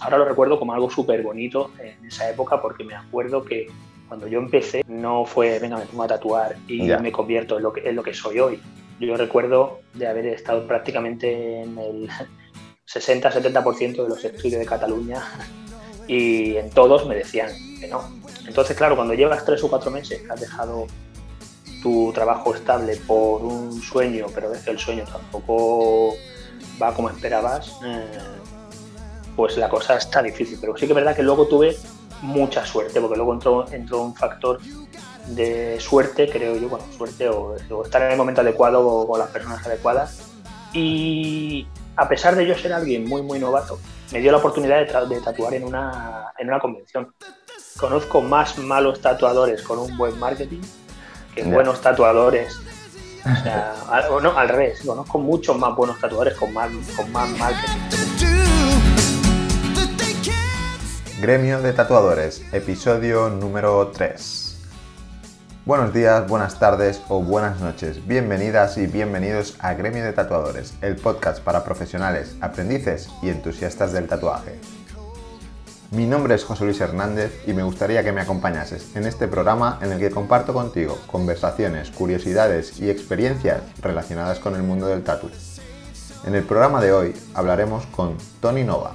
ahora lo recuerdo como algo súper bonito en esa época porque me acuerdo que cuando yo empecé no fue, venga, me pongo a tatuar y me convierto en lo, que, en lo que soy hoy. Yo recuerdo de haber estado prácticamente en el 60-70% de los estudios de Cataluña y en todos me decían que no. Entonces, claro, cuando llevas tres o cuatro meses que has dejado tu trabajo estable por un sueño, pero ves que el sueño tampoco va como esperabas, eh, pues la cosa está difícil. Pero sí que es verdad que luego tuve mucha suerte, porque luego entró, entró un factor de suerte, creo yo, bueno, suerte o, estar en el momento adecuado o con las personas adecuadas. Y a pesar de yo ser alguien muy, muy novato, me dio la oportunidad de, tatuar en una, en una convención. Conozco más malos tatuadores con un buen marketing que buenos tatuadores. O sea, al, no, al revés, conozco muchos más buenos tatuadores con más, con más marketing. Gremio de Tatuadores, episodio número 3. Buenos días, buenas tardes o buenas noches. Bienvenidas y bienvenidos a Gremio de Tatuadores, el podcast para profesionales, aprendices y entusiastas del tatuaje. Mi nombre es José Luis Hernández y me gustaría que me acompañases en este programa en el que comparto contigo conversaciones, curiosidades y experiencias relacionadas con el mundo del tatu. En el programa de hoy hablaremos con Tony Nova,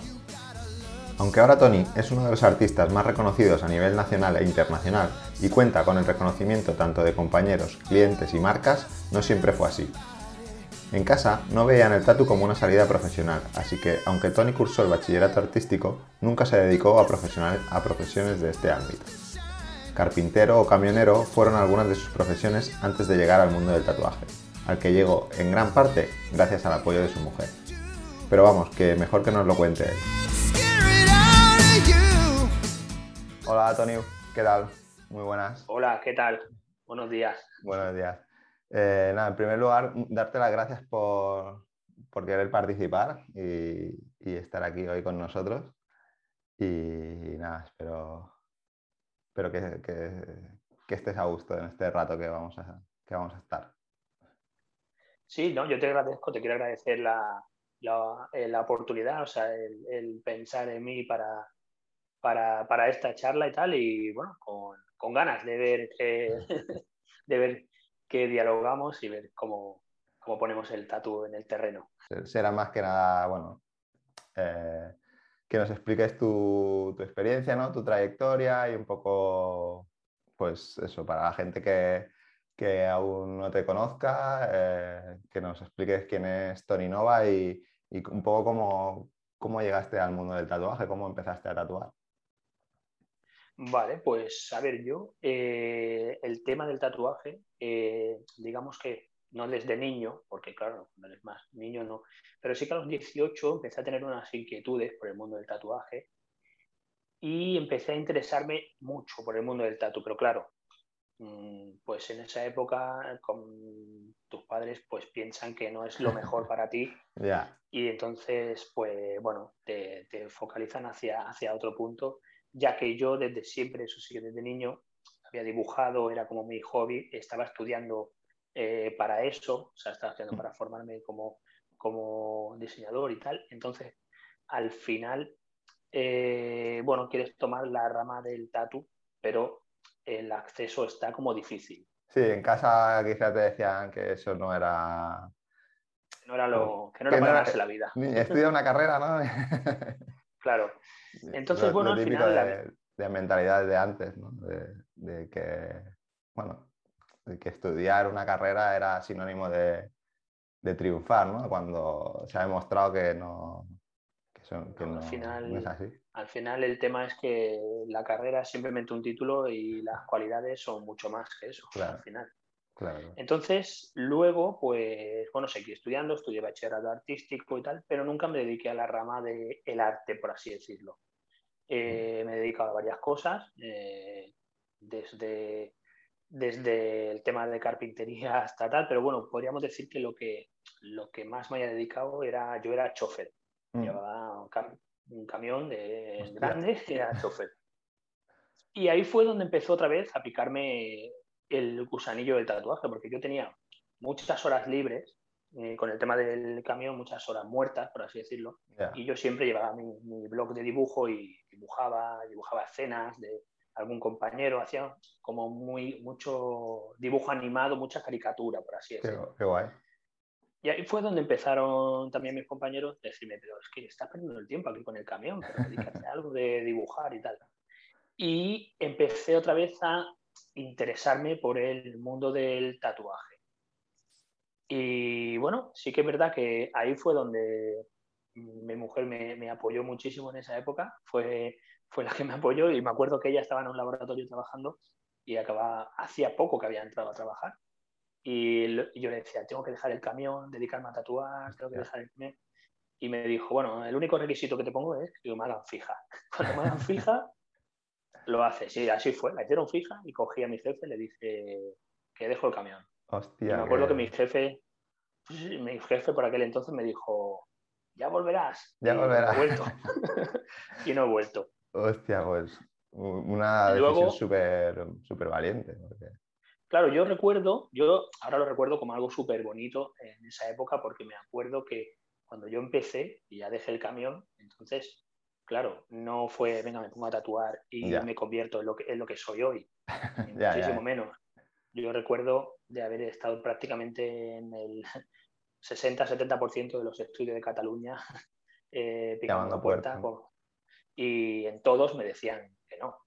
aunque ahora Tony es uno de los artistas más reconocidos a nivel nacional e internacional y cuenta con el reconocimiento tanto de compañeros, clientes y marcas, no siempre fue así. En casa no veían el tatu como una salida profesional, así que aunque Tony cursó el bachillerato artístico, nunca se dedicó a, profesiones de este ámbito. Carpintero o camionero fueron algunas de sus profesiones antes de llegar al mundo del tatuaje, al que llegó en gran parte gracias al apoyo de su mujer. Pero vamos, que mejor que nos lo cuente él. Hola, Tony. ¿Qué tal? Muy buenas. Hola, ¿qué tal? Buenos días. Buenos días. Eh, nada, en primer lugar, darte las gracias por, querer participar y, estar aquí hoy con nosotros. Y nada, espero, espero que, estés a gusto en este rato que vamos a, que vamos a estar. Sí, no, yo te agradezco, te quiero agradecer la, la, oportunidad, o sea, el pensar en mí para, para, esta charla y tal, y bueno, con, ganas de ver, que, de ver qué dialogamos y ver cómo, ponemos el tatu en el terreno. Será más que nada, bueno, eh, que nos expliques tu, experiencia, ¿no? tu trayectoria y un poco, pues eso, para la gente que, aún no te conozca, eh, que nos expliques quién es Tony Nova y, un poco cómo, cómo llegaste al mundo del tatuaje, cómo empezaste a tatuar. Vale, pues a ver, yo eh, el tema del tatuaje, eh, digamos que no desde niño, porque claro, no eres más niño no, pero sí que a los 18 empecé a tener unas inquietudes por el mundo del tatuaje y empecé a interesarme mucho por el mundo del tatu, pero claro, mm, pues en esa época con tus padres pues piensan que no es lo mejor para ti y entonces pues bueno, te, te focalizan hacia, hacia otro punto ya que yo desde siempre, eso sí, desde niño había dibujado, era como mi hobby, estaba estudiando eh, para eso, o sea, estaba estudiando para formarme como, como diseñador y tal. Entonces, al final, eh, bueno, quieres tomar la rama del tatu, pero el acceso está como difícil. Sí, en casa quizás te decían que eso no era... No era lo, que no era para ganarse la vida. Estudia una carrera, ¿no? claro. Entonces, bueno, al final... De, mentalidad de antes, ¿no? De, que, bueno, de que estudiar una carrera era sinónimo de, triunfar, ¿no? Cuando se ha demostrado que no, al final, es así. Al final el tema es que la carrera es simplemente un título y las cualidades son mucho más que eso, al final. Entonces, luego, pues, bueno, seguí estudiando, estudié bachillerato artístico y tal, pero nunca me dediqué a la rama del el arte, por así decirlo. Eh, me he dedicado a varias cosas, eh, desde, desde el tema de carpintería hasta tal, pero bueno, podríamos decir que lo que, lo que más me haya dedicado era, yo era chofer. Mm. Llevaba un, camión de grande y era chofer. Y ahí fue donde empezó otra vez a picarme el gusanillo del tatuaje, porque yo tenía muchas horas libres eh, con el tema del camión muchas horas muertas, por así decirlo, y yo siempre llevaba mi, blog de dibujo y dibujaba, dibujaba escenas de algún compañero, hacía como muy, mucho dibujo animado, mucha caricatura, por así decirlo. Qué, guay. Y ahí fue donde empezaron también mis compañeros a decirme, pero es que estás perdiendo el tiempo aquí con el camión, pero dedícate a algo de dibujar y tal. Y empecé otra vez a interesarme por el mundo del tatuaje. Y bueno, sí que es verdad que ahí fue donde mi mujer me, me, apoyó muchísimo en esa época, fue, fue la que me apoyó y me acuerdo que ella estaba en un laboratorio trabajando y acababa, hacía poco que había entrado a trabajar. Y, yo le decía, tengo que dejar el camión, dedicarme a tatuar, tengo que dejar el camión. Y me dijo, bueno, el único requisito que te pongo es que me hagan fija. Cuando me hagan fija, lo hace. Sí, así fue. La hicieron fija y cogí a mi jefe y le dije que dejo el camión. Hostia. me acuerdo que... mi jefe, mi jefe por aquel entonces me dijo, ya volverás. Ya volverás. Y no he vuelto. y no he vuelto. Hostia, pues una decisión súper super valiente. Claro, yo recuerdo, yo ahora lo recuerdo como algo súper bonito en esa época porque me acuerdo que cuando yo empecé y ya dejé el camión, entonces claro, no fue, venga, me pongo a tatuar y me convierto en lo que, lo que soy hoy, muchísimo menos. Yo recuerdo de haber estado prácticamente en el 60-70% de los estudios de Cataluña eh, picando puertas y en todos me decían que no,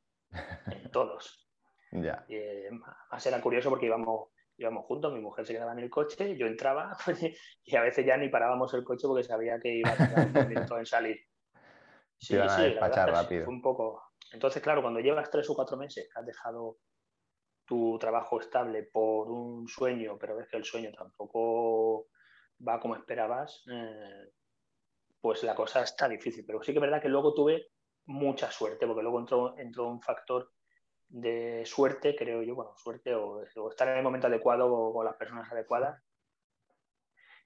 en todos. Ya. Y, eh, más era curioso porque íbamos, íbamos juntos, mi mujer se quedaba en el coche, yo entraba y a veces ya ni parábamos el coche porque sabía que iba a tardar un en salir. Sí, sí, rápido. un poco. Entonces, claro, cuando llevas tres o cuatro meses has dejado tu trabajo estable por un sueño, pero ves que el sueño tampoco va como esperabas, eh, pues la cosa está difícil. Pero sí que es verdad que luego tuve mucha suerte, porque luego entró, entró un factor de suerte, creo yo, bueno, suerte o, estar en el momento adecuado con las personas adecuadas.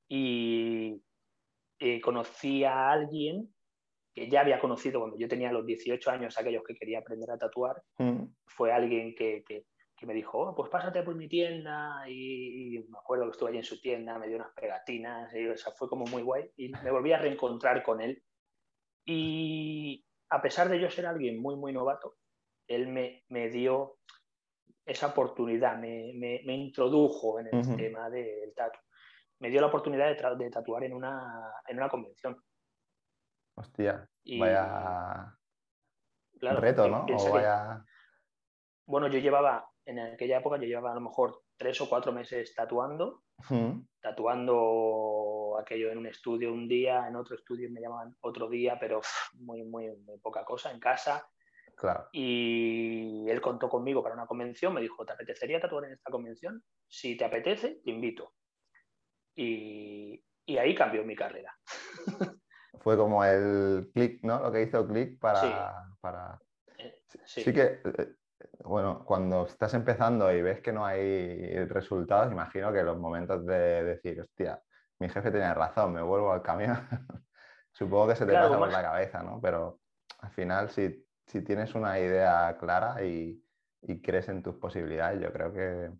Y, y conocí a alguien que ya había conocido cuando yo tenía los 18 años, aquellos que quería aprender a tatuar, mm. fue alguien que, que, me dijo, oh, pues pásate por mi tienda y, me acuerdo que estuve allí en su tienda, me dio unas pegatinas, y, o sea, fue como muy guay y me volví a reencontrar con él. Y a pesar de yo ser alguien muy, muy novato, él me, me dio esa oportunidad, me, me, me introdujo en el tema del tatu. Me dio la oportunidad de, de tatuar en una, en una convención Hostia, vaya reto, ¿no? Bueno, yo llevaba, en aquella época yo llevaba a lo mejor tres o cuatro meses tatuando, tatuando aquello en un estudio un día, en otro estudio me llamaban otro día, pero muy, muy, muy poca cosa, en casa. Claro. Y él contó conmigo para una convención, me dijo, ¿te apetecería tatuar en esta convención? Si te apetece, te invito. Y, y ahí cambió mi carrera. fue como el click, ¿no? Lo que hizo click para... Sí. para... Eh, sí. que, eh, bueno, cuando estás empezando y ves que no hay resultados, imagino que los momentos de decir, hostia, mi jefe tiene razón, me vuelvo al camión, supongo que se te pasa por la cabeza, ¿no? Pero al final, si, si tienes una idea clara y, y, crees en tus posibilidades, yo creo que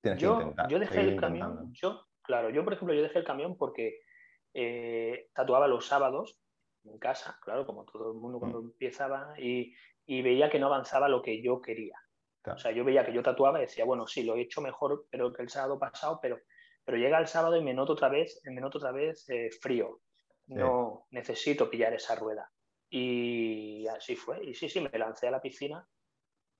tienes yo, que intentar. Yo dejé el camión, yo, claro, yo por ejemplo, yo dejé el camión porque eh, tatuaba los sábados en casa, claro, como todo el mundo cuando mm. empezaba, y, veía que no avanzaba lo que yo quería. O sea, yo veía que yo tatuaba y decía, bueno, sí, lo he hecho mejor pero que el sábado pasado, pero, pero llega el sábado y me noto otra vez, me noto otra vez eh, frío. No necesito pillar esa rueda. Y así fue. Y sí, sí, me lancé a la piscina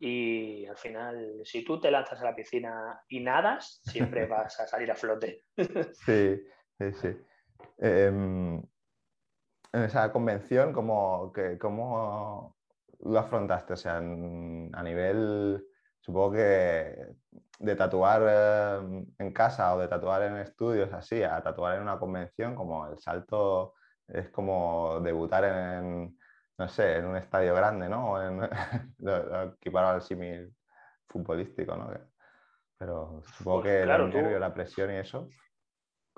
y al final, si tú te lanzas a la piscina y nadas, siempre vas a salir a flote. Sí, sí, sí. Em, en esa convención, ¿cómo, que, ¿cómo, lo afrontaste? O sea, a nivel, supongo que de tatuar em, en casa o de tatuar en estudios así, a tatuar en una convención, como el salto es como debutar en, no sé, en un estadio grande, ¿no? O en, lo, al símil futbolístico, ¿no? Pero supongo pues que el nervio, la presión y eso.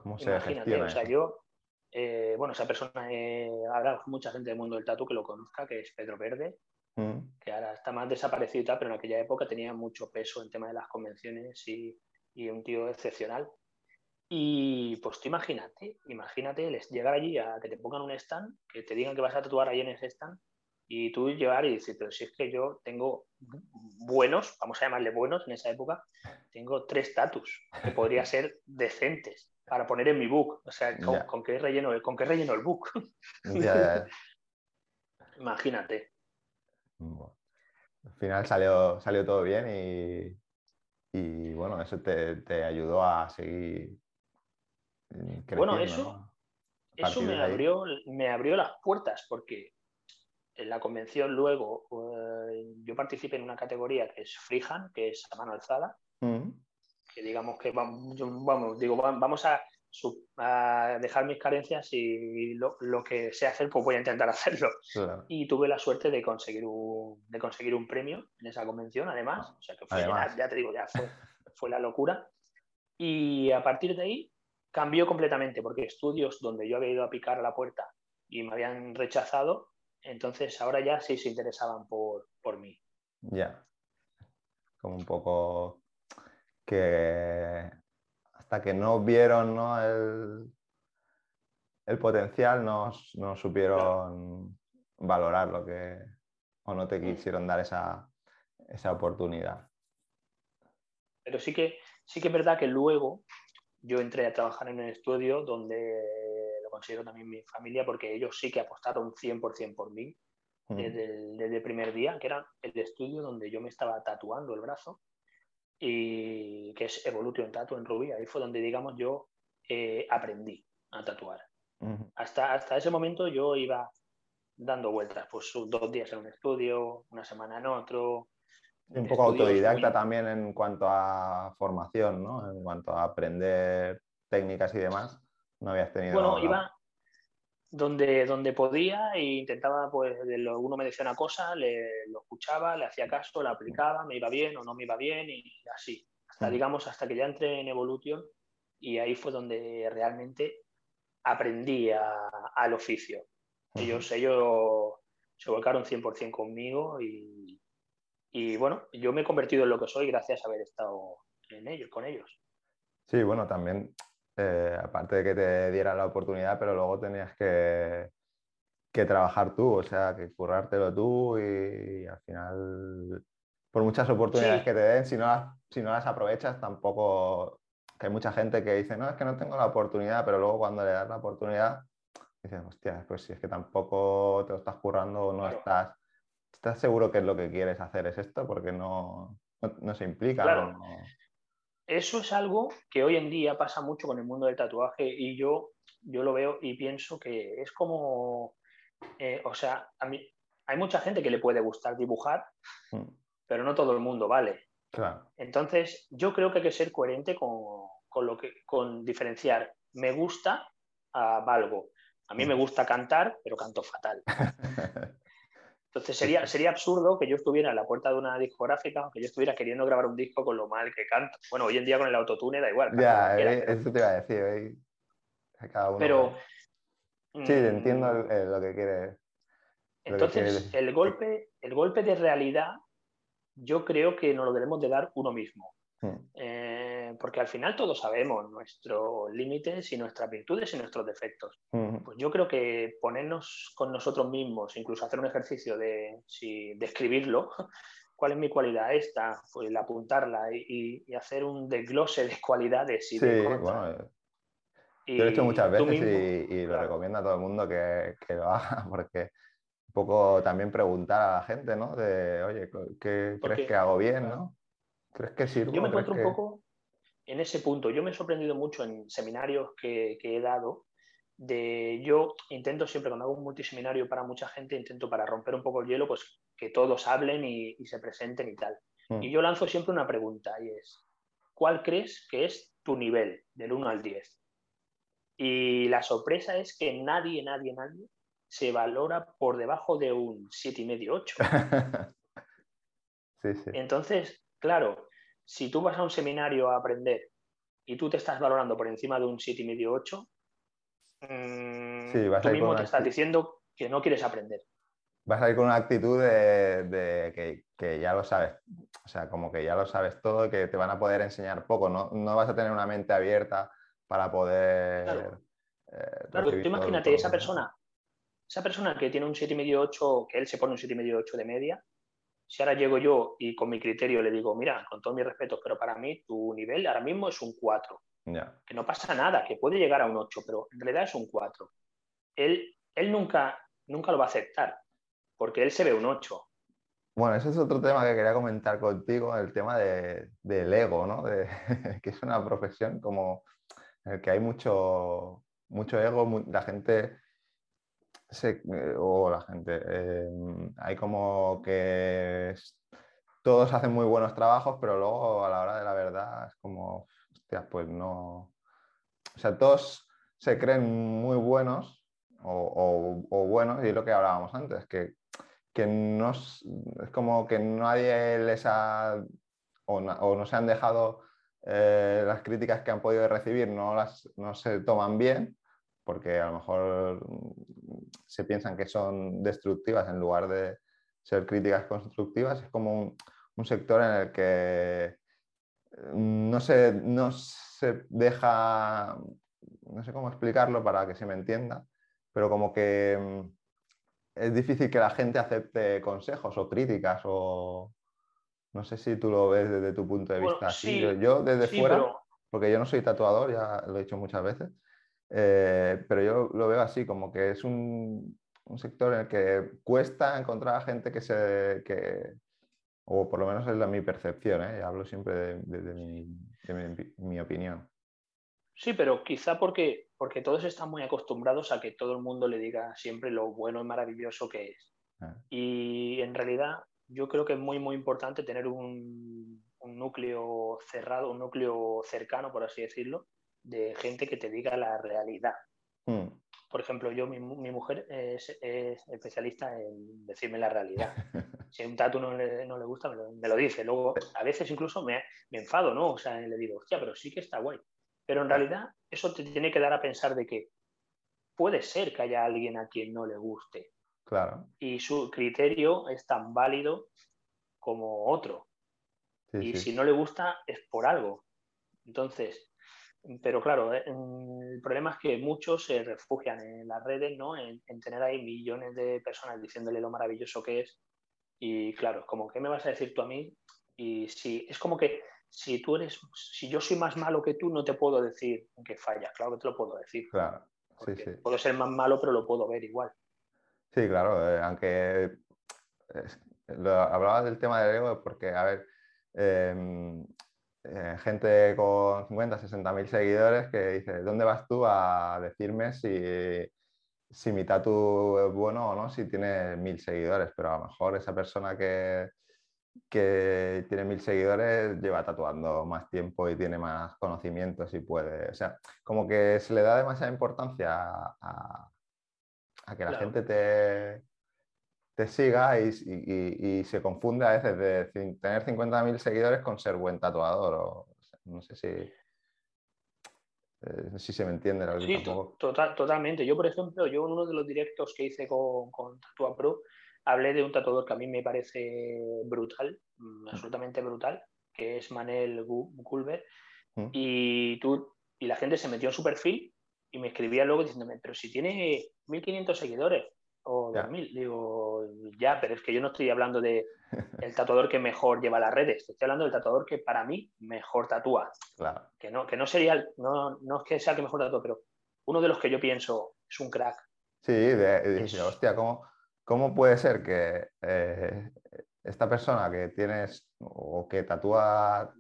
¿Cómo se gestiona? O sea, yo, eh, bueno, esa persona, eh, habrá mucha gente del mundo del tatu que lo conozca, que es Pedro Verde, mm. que ahora está más desaparecido y tal, pero en aquella época tenía mucho peso en tema de las convenciones y, y un tío excepcional. Y pues tú imagínate, imagínate llegar allí a que te pongan un stand, que te digan que vas a tatuar ahí en ese stand y tú llegar y decir, pero si es que yo tengo buenos, vamos a llamarle buenos en esa época, tengo tres tatus que podrían ser decentes para poner en mi book. O sea, ¿con, qué, relleno, ¿con qué relleno el book? Imagínate. Al final salió, salió todo bien y, y bueno, eso te, te, ayudó a seguir bueno, eso, eso me, abrió, me abrió las puertas porque en la convención luego eh, yo participé en una categoría que es freehand, que es a mano alzada, mm. Que digamos que vamos, vamos, digo, vamos a, dejar mis carencias y lo, que sé hacer, pues voy a intentar hacerlo. Y tuve la suerte de conseguir un, de conseguir un premio en esa convención, además. O sea que fue, ya, te digo, ya fue, fue la locura. Y a partir de ahí cambió completamente, porque estudios donde yo había ido a picar a la puerta y me habían rechazado, entonces ahora ya sí se interesaban por, por mí. Ya. Como un poco que hasta que no vieron ¿no? El, el, potencial, no, no supieron valorar lo que, o no te mm. quisieron dar esa, esa oportunidad. Pero sí que, sí que es verdad que luego yo entré a trabajar en un estudio donde lo considero también mi familia porque ellos sí que apostaron 100% por mí desde, el, primer día, que era el estudio donde yo me estaba tatuando el brazo y que es Evolution Tattoo en Rubí. Ahí fue donde, digamos, yo eh, aprendí a tatuar. hasta, hasta ese momento yo iba dando vueltas, pues dos días en un estudio, una semana en otro, un poco autodidacta también en cuanto a formación, ¿no? En cuanto a aprender técnicas y demás. No habías tenido. Bueno, iba donde, donde podía e intentaba, pues, uno me decía una cosa, le, lo escuchaba, le hacía caso, la aplicaba, me iba bien o no me iba bien y así. Hasta, digamos, hasta que ya entré en Evolution y ahí fue donde realmente aprendí al oficio. Ellos, ellos se volcaron 100% conmigo y, y bueno, yo me he convertido en lo que soy gracias a haber estado en ellos, con ellos. Sí, bueno, también, eh, aparte de que te dieran la oportunidad, pero luego tenías que, que trabajar tú, o sea, que currártelo tú y, al final, por muchas oportunidades que te den, si no, las, si no las aprovechas, tampoco, que hay mucha gente que dice, no, es que no tengo la oportunidad, pero luego cuando le das la oportunidad, dices, hostia, pues si es que tampoco te lo estás currando o no estás ¿Estás seguro que es lo que quieres hacer? ¿Es esto? Porque no, no, se implica. Claro. Eso es algo que hoy en día pasa mucho con el mundo del tatuaje y yo, yo lo veo y pienso que es como, eh, o sea, a mí, hay mucha gente que le puede gustar dibujar, mm. pero no todo el mundo vale. Claro. Entonces, yo creo que hay que ser coherente con, con lo que, con diferenciar me gusta a valgo. A mí me mm. gusta cantar, pero canto fatal. Entonces sería, sería absurdo que yo estuviera en la puerta de una discográfica o que yo estuviera queriendo grabar un disco con lo mal que canto. Bueno, hoy en día con el autotune da igual. Ya, eh, eso te iba a decir. Cada uno pero... Sí, entiendo mm, lo que quieres. Entonces, el, golpe, el golpe de realidad yo creo que nos lo debemos de dar uno mismo. Hmm. Eh, porque al final todos sabemos nuestros límites y nuestras virtudes y nuestros defectos. Hmm. Pues yo creo que ponernos con nosotros mismos, incluso hacer un ejercicio de, si, escribirlo, cuál es mi cualidad esta, pues apuntarla y, hacer un desglose de cualidades y sí, bueno, eh, yo lo he hecho muchas veces y, lo recomiendo a todo el mundo que, que, lo haga porque un poco también preguntar a la gente, ¿no? De, oye, ¿qué crees que hago bien, no? ¿Crees que sirve? Yo me encuentro un poco en ese punto. Yo me he sorprendido mucho en seminarios que, he dado. De, yo intento siempre, cuando hago un multiseminario para mucha gente, intento para romper un poco el hielo, pues que todos hablen y, se presenten y tal. Mm. Y yo lanzo siempre una pregunta y es, ¿cuál crees que es tu nivel del 1 al 10? Y la sorpresa es que nadie, nadie, nadie se valora por debajo de un 7,5, 8. sí, sí. Entonces, Claro, si tú vas a un seminario a aprender y tú te estás valorando por encima de un 7,5 8, mmm, tú mismo te estás diciendo que no quieres aprender. Vas a ir con una actitud de, que, ya lo sabes, o sea, como que ya lo sabes todo, que te van a poder enseñar poco, no, no vas a tener una mente abierta para poder... Claro, eh, claro imagínate, esa persona, esa persona que tiene un 7,5-8, que él se pone un 7,5-8 de media, si ahora llego yo y con mi criterio le digo, mira, con todos mis respetos, pero para mí tu nivel ahora mismo es un 4. Que no pasa nada, que puede llegar a un 8, pero en realidad es un 4. Él, él nunca, nunca lo va a aceptar, porque él se ve un 8. Bueno, ese es otro tema que quería comentar contigo, el tema de, del ego, ¿no? De, que es una profesión como en el que hay mucho, mucho ego, la gente eh, o la gente, eh, hay como que todos hacen muy buenos trabajos, pero luego a la hora de la verdad es como, hostia, pues no. O sea, todos se creen muy buenos o, buenos, y es lo que hablábamos antes, que, que no es como que nadie les ha o, no se han dejado eh, las críticas que han podido recibir, no, las, no se toman bien porque a lo mejor se piensan que son destructivas en lugar de ser críticas constructivas. Es como un, sector en el que no se, no se deja, no sé cómo explicarlo para que se me entienda, pero como que mm, es difícil que la gente acepte consejos o críticas o no sé si tú lo ves desde tu punto de vista yo, desde fuera, porque yo no soy tatuador, ya lo he dicho muchas veces, eh, pero yo lo veo así, como que es un, sector en el que cuesta encontrar a gente que se... Que, o por lo menos es la, mi percepción, ¿eh? hablo siempre de, mi, opinión. Sí, pero quizá porque, porque todos están muy acostumbrados a que todo el mundo le diga siempre lo bueno y maravilloso que es. Ah. Y en realidad yo creo que es muy, muy importante tener un, un núcleo cerrado, un núcleo cercano, por así decirlo, de gente que te diga la realidad. Hmm. Por ejemplo, yo, mi, mujer es, especialista en decirme la realidad. Si un tatu no le, no le gusta, me lo, dice. Luego, a veces incluso me, me, enfado, ¿no? O sea, le digo, hostia, pero sí que está guay. Pero en realidad, eso te tiene que dar a pensar de que puede ser que haya alguien a quien no le guste. Claro. Y su criterio es tan válido como otro. y si no le gusta, es por algo. Entonces, pero claro, eh, el problema es que muchos se refugian en las redes, ¿no? En, tener ahí millones de personas diciéndole lo maravilloso que es. Y claro, como, ¿qué me vas a decir tú a mí? Y si es como que si tú eres, si yo soy más malo que tú, no te puedo decir que falla. Claro que te lo puedo decir. Claro, sí, sí. Puedo ser más malo, pero lo puedo ver igual. Sí, claro, eh, aunque hablaba del tema del ego porque, a ver, em, eh, gente con 50, 60 mil seguidores que dice, ¿dónde vas tú a decirme si, si mi tatu es bueno o no si tiene mil seguidores? Pero a lo mejor esa persona que, que tiene mil seguidores lleva tatuando más tiempo y tiene más conocimientos y puede, o sea, como que se le da demasiada importancia a, que la gente te, te siga y, se confunde a veces de tener 50.000 seguidores con ser buen tatuador. O, no sé si, eh, si se me entiende. Sí, total, totalmente. Yo, por ejemplo, yo en uno de los directos que hice con, con Tatua Pro, hablé de un tatuador que a mí me parece brutal, mm, absolutamente brutal, que es Manel Culver. Mm. Y, tú, y la gente se metió en su perfil y me escribía luego diciéndome, pero si tiene 1.500 seguidores, o 2000. Digo, ya, pero es que yo no estoy hablando de el tatuador que mejor lleva las redes, estoy hablando del tatuador que para mí mejor tatúa. Claro. Que no, que no sería, no, no es que sea el que mejor tatúa, pero uno de los que yo pienso es un crack. Sí, de, hostia, ¿cómo, ¿cómo, puede ser que eh, esta persona que tienes o que tatúa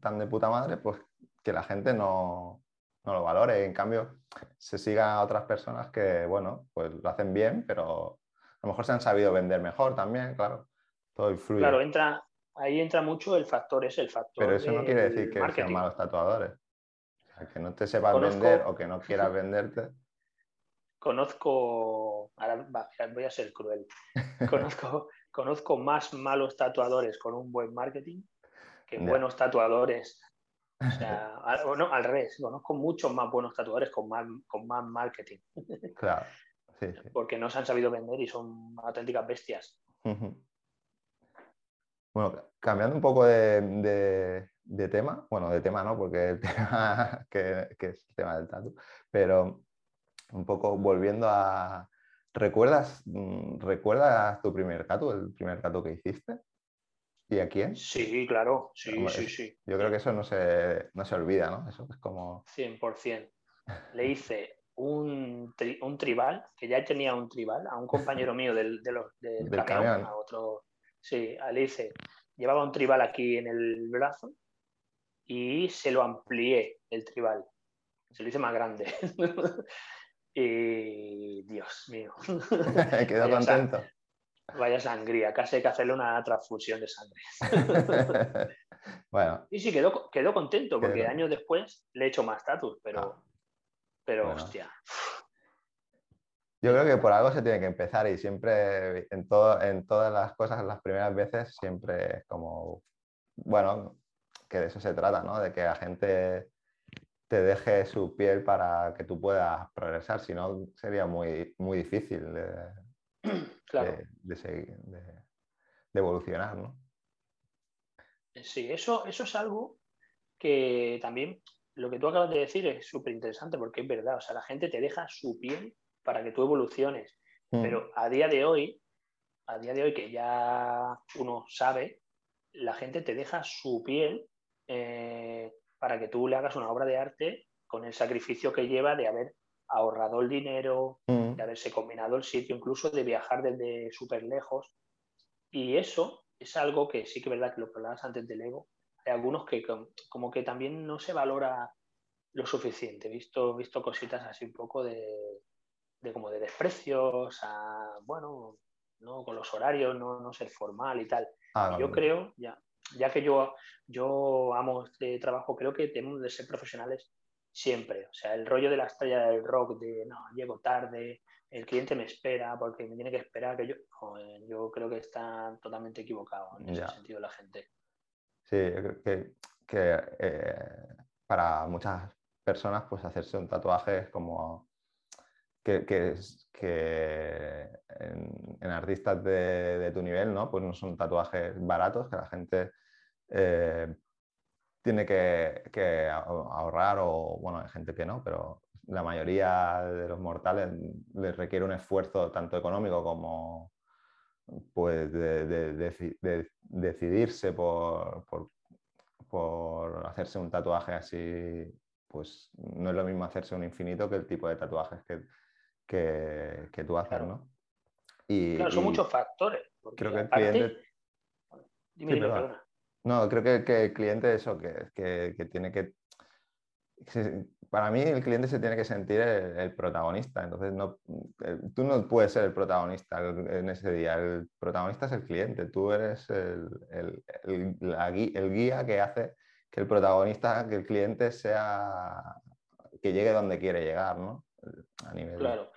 tan de puta madre, pues que la gente no, no lo valore. En cambio, se sigan a otras personas que, bueno, pues lo hacen bien, pero a lo mejor se han sabido vender mejor también, claro. Todo influye. Claro, entra, ahí entra mucho el factor, es el factor. Pero eso no quiere decir que sean malos tatuadores. O sea, que no te sepas vender o que no quieras venderte. Conozco, ahora voy a ser cruel, conozco, conozco más malos tatuadores con un buen marketing que buenos tatuadores o sea, no, al revés, conozco muchos más buenos tatuadores con más, con más marketing. Claro, sí, Porque no se han sabido vender y son auténticas bestias. Bueno, cambiando un poco de, tema, bueno, de tema no, porque el tema que, es el tema del tatu, pero un poco volviendo a... ¿Recuerdas, mm, ¿Recuerdas tu primer tatu, el primer tatu que hiciste? ¿Y a quién? Sí, claro, sí, sí, sí. Yo creo que eso no se, no se olvida, ¿no? Eso es como... 100%. Le hice un, un, tribal, que ya tenía un tribal, a un compañero mío del, del, camión, a otro, sí, le hice, llevaba un tribal aquí en el brazo y se lo amplié el tribal, se lo hice más grande. y Dios mío. Quedó contento. Vaya sangría, casi hay que hacerle una transfusión de sangre. bueno. Y sí, quedó, quedó contento, porque años después le he hecho más tatus, pero... Ah. Pero hostia. Yo creo que por algo se tiene que empezar y siempre, en, todo, en todas las cosas, las primeras veces, siempre es como, bueno, que de eso se trata, ¿no? De que la gente te deje su piel para que tú puedas progresar, si no sería muy, muy difícil de, de, evolucionar, ¿no? Sí, eso, eso es algo que también lo que tú acabas de decir es súper interesante porque es verdad, o sea, la gente te deja su piel para que tú evoluciones, mm. pero a día de hoy, a día de hoy que ya uno sabe, la gente te deja su piel eh, para que tú le hagas una obra de arte con el sacrificio que lleva de haber ahorrado el dinero, mm. de haberse combinado el sitio, incluso de viajar desde súper lejos. Y eso es algo que sí que es verdad que lo hablabas antes del ego, hay algunos que como que también no se valora lo suficiente. He visto, visto cositas así un poco de, como de desprecios, a, bueno, ¿no? con los horarios, no, no ser formal y tal. Ah, yo creo, ya, ya que yo, yo amo este trabajo, creo que tenemos de ser profesionales siempre. O sea, el rollo de la estrella del rock, de no, llego tarde, el cliente me espera porque me tiene que esperar, que yo, yo creo que está totalmente equivocado en ese sentido la gente. Sí, que, que eh, para muchas personas pues hacerse un tatuaje es como que, que, que en, artistas de, de, tu nivel, ¿no? Pues no son tatuajes baratos que la gente eh, tiene que, que, ahorrar o, bueno, hay gente que no, pero la mayoría de los mortales les requiere un esfuerzo tanto económico como pues de, decidirse por, por, hacerse un tatuaje así, pues no es lo mismo hacerse un infinito que el tipo de tatuajes que, que, tú haces, ¿no? Y, claro, son muchos factores. Creo que el cliente... No, creo que, el cliente eso, que, que tiene que para mí el cliente se tiene que sentir el, protagonista, entonces no, tú no puedes ser el protagonista en ese día, el protagonista es el cliente, tú eres el, el, guía que hace que el protagonista, que el cliente sea, que llegue donde quiere llegar, ¿no? A nivel... Claro,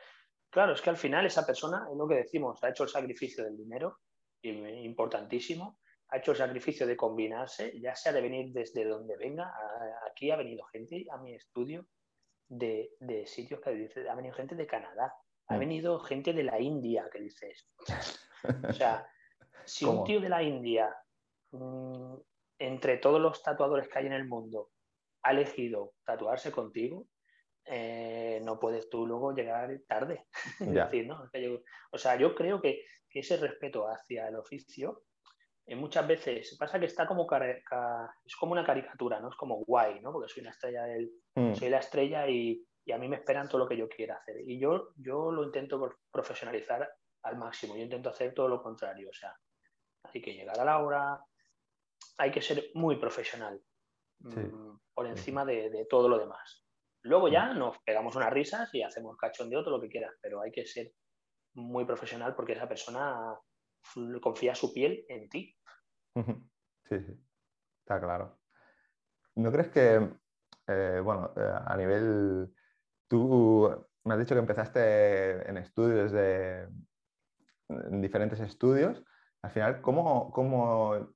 claro, es que al final esa persona, es lo que decimos, ha hecho el sacrificio del dinero, importantísimo, ha hecho el sacrificio de combinarse, ya sea de venir desde donde venga. Aquí ha venido gente a mi estudio de, sitios que dice, ha venido gente de Canadá, ha mm. venido gente de la India que dices. O sea, si un tío de la India, mm, entre todos los tatuadores que hay en el mundo, ha elegido tatuarse contigo, eh, no puedes tú luego llegar tarde. decir, ¿no? o sea, yo creo que, que, ese respeto hacia el oficio muchas veces pasa que está como es como una caricatura, ¿no? Es como guay, ¿no? Porque soy una estrella del, mm. soy la estrella y, a mí me esperan todo lo que yo quiera hacer. Y yo, yo lo intento profesionalizar al máximo. Yo intento hacer todo lo contrario. O sea, hay que llegar a la hora, hay que ser muy profesional mm, por encima de, todo lo demás. Luego ya mm. nos pegamos unas risas y hacemos cachón de otro lo que quieras, pero hay que ser muy profesional porque esa persona confía su piel en ti. Sí, sí, está claro. ¿No crees que, eh, bueno, eh, a nivel, tú me has dicho que empezaste en estudios de, en diferentes estudios, al final, ¿cómo, ¿cómo,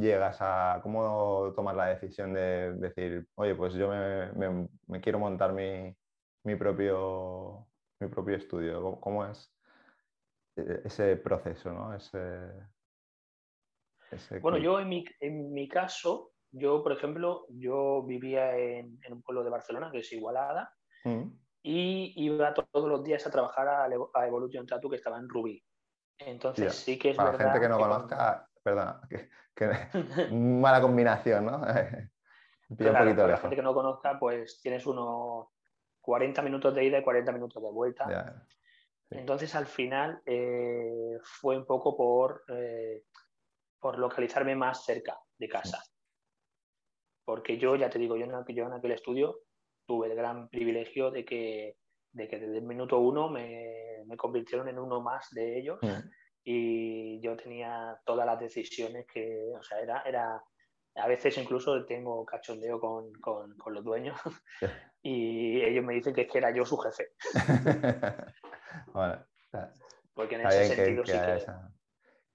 llegas a, cómo tomas la decisión de decir, oye, pues yo me, me, quiero montar mi, mi, propio, mi propio estudio? ¿Cómo, es? E-, ese proceso, ¿no? Ese, bueno, yo en mi, en mi, caso, yo, por ejemplo, yo vivía en, un pueblo de Barcelona, que es Igualada, mm. y iba todos los días a trabajar a, a Evolution Tattoo, que estaba en Rubí. Entonces sí que es Para la gente que no conozca, perdona, que, mala combinación, ¿no? para la gente que no conozca, pues tienes unos 40 minutos de ida y 40 minutos de vuelta. Entonces, al final eh, fue un poco por, eh, por localizarme más cerca de casa. Porque yo, ya te digo, yo en, yo en aquel estudio tuve el gran privilegio de que, de que desde el minuto uno me, me convirtieron en uno más de ellos mm. y yo tenía todas las decisiones que, o sea, era, era a veces incluso tengo cachondeo con, con, con los dueños y ellos me dicen que, es que era yo su jefe. bueno, Porque en ese sentido que, sí que...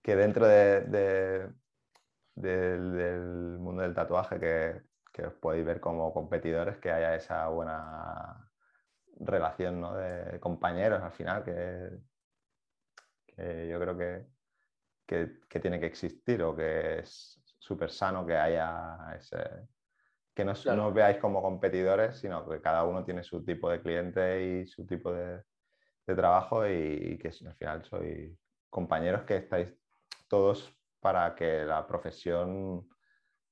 que dentro de, del, mundo del tatuaje que, que, os podéis ver como competidores, que haya esa buena relación ¿no? de compañeros al final, que, que yo creo que, que, tiene que existir o que es súper sano que haya ese... Que no, os veáis como competidores, sino que cada uno tiene su tipo de cliente y su tipo de, trabajo y, que al final sois compañeros que estáis todos para que la profesión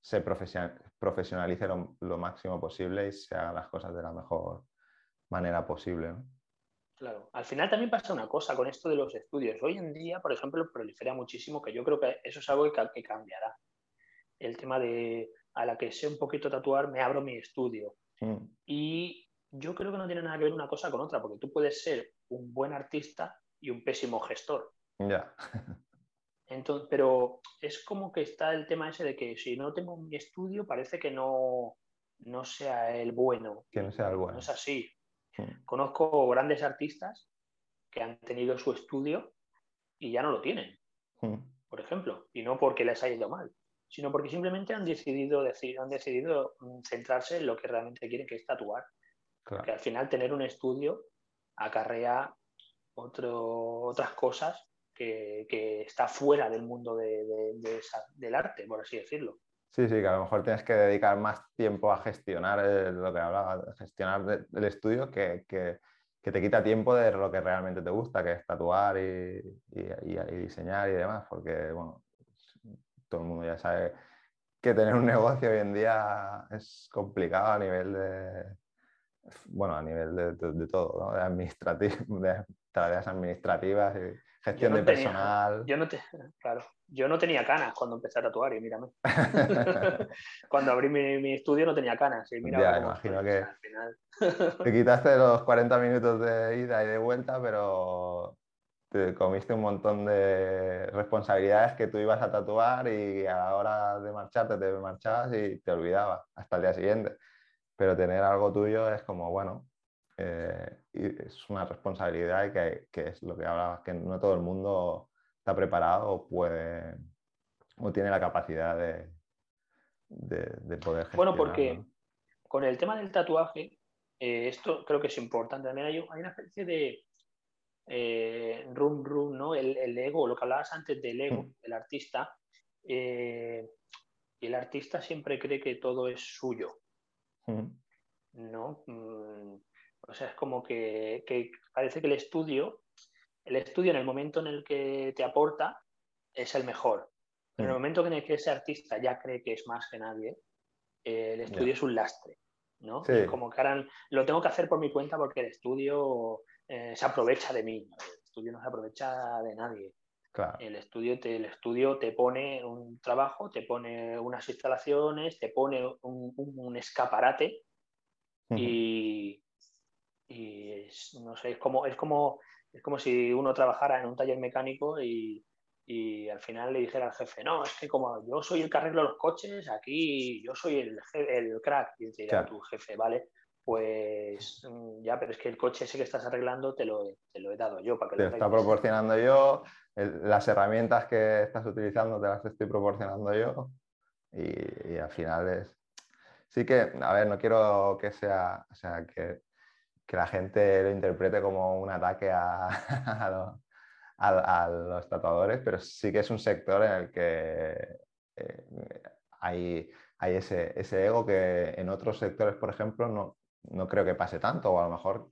se profesionalice lo, máximo posible y se hagan las cosas de la mejor manera posible. Claro, al final también pasa una cosa con esto de los estudios. Hoy en día, por ejemplo, prolifera muchísimo, que yo creo que eso es algo que, cambiará. El tema de a la que sé un poquito tatuar, me abro mi estudio. Mm. Y yo creo que no tiene nada que ver una cosa con otra, porque tú puedes ser un buen artista y un pésimo gestor. Ya. Entonces, pero es como que está el tema ese de que si no tengo mi estudio, parece que no, no sea el bueno. Que no sea el bueno. No es así. Hmm. Conozco grandes artistas que han tenido su estudio y ya no lo tienen, hmm. por ejemplo, y no porque les haya ido mal, sino porque simplemente han decidido, decir, han decidido mm, centrarse en lo que realmente quieren, que es tatuar. Que al final tener un estudio acarrea otras cosas que, está fuera del mundo del arte, por así decirlo. Sí, sí, que a lo mejor tienes que dedicar más tiempo a gestionar lo que hablaba, gestionar el estudio que, que, te quita tiempo de lo que realmente te gusta, que es tatuar y, diseñar y demás, porque bueno, todo el mundo ya sabe que tener un negocio hoy en día es complicado a nivel de, bueno, a nivel de, todo, ¿no? de, administrativo, de tareas administrativas y gestión de personal. Yo no, te, claro, yo no tenía canas cuando empecé a tatuar y mírame. cuando abrí mi, estudio no tenía canas y mira. Ya, imagino que al final. te quitaste los 40 minutos de ida y de vuelta, pero te comiste un montón de responsabilidades que tú ibas a tatuar y a la hora de marcharte te marchabas y te olvidabas hasta el día siguiente. Pero tener algo tuyo es como, bueno, eh, es una responsabilidad y que, que, es lo que hablabas, que no todo el mundo está preparado o puede o tiene la capacidad de, de, poder gestionar. Bueno, porque con el tema del tatuaje, eh, esto creo que es importante. También hay, hay una especie de eh, rum rum, ¿no? El, el, ego, lo que hablabas antes del ego, mm. del artista. Eh, y el artista siempre cree que todo es suyo. Mm. ¿No? Mm, o sea, es como que, parece que el estudio, el estudio en el momento en el que te aporta es el mejor. en el momento en el que ese artista ya cree que es más que nadie, eh, el estudio es un lastre. ¿no? Como que ahora lo tengo que hacer por mi cuenta porque el estudio eh, se aprovecha de mí. El estudio no se aprovecha de nadie. El, estudio te, el estudio te pone un trabajo, te pone unas instalaciones, te pone un, escaparate y, y no sé, es como, es como, es como si uno trabajara en un taller mecánico y, y al final le dijera al jefe, no, es que como yo soy el que arreglo los coches, aquí yo soy el, el crack, y diría tu jefe, vale, pues mm, ya, pero es que el coche ese que estás arreglando te lo, te lo he dado yo para que te lo está proporcionando yo, las herramientas que estás utilizando te las estoy proporcionando yo y, y, al final es... Sí que, a ver, no quiero que sea, o sea, que que la gente lo interprete como un ataque a, los, tatuadores, pero sí que es un sector en el que hay, hay ese, ese, ego que en otros sectores, por ejemplo, no, no creo que pase tanto, o a lo mejor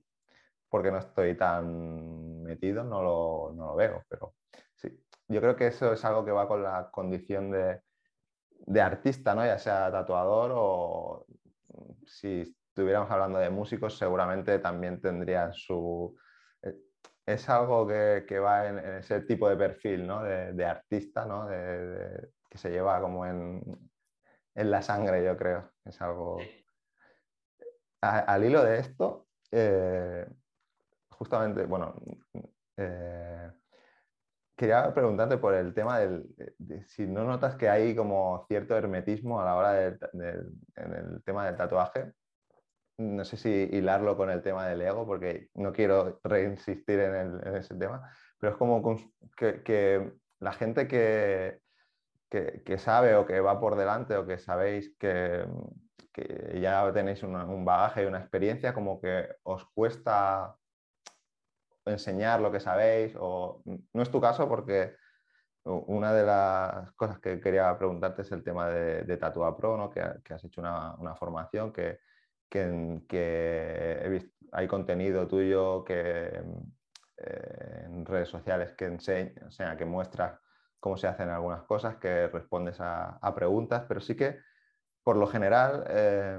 porque no estoy tan metido no lo, no lo veo, pero sí, yo creo que eso es algo que va con la condición de, de artista, ¿no? ya sea tatuador o si estuviéramos hablando de músicos, seguramente también tendrían su... Eh, es algo que, que va en, ese tipo de perfil ¿no? de, de artista, ¿no? De, que se lleva como en, en, la sangre, yo creo. Es algo... al hilo de esto, eh, justamente, bueno, eh, quería preguntarte por el tema del, de, si no notas que hay como cierto hermetismo a la hora del, en el tema del tatuaje. No sé si hilarlo con el tema del ego, porque no quiero reinsistir en, ese tema, pero es como que, que la gente que, que, que, sabe o que va por delante o que sabéis que, que ya tenéis una, un bagaje y una experiencia, como que os cuesta enseñar lo que sabéis, o no es tu caso porque una de las cosas que quería preguntarte es el tema de, de Tatua Pro, ¿no? que, que, has hecho una, una formación, que, que, que he visto, hay contenido tuyo que eh, en redes sociales que enseña, o sea, que muestras cómo se hacen algunas cosas, que respondes a, a preguntas, pero sí que por lo general eh,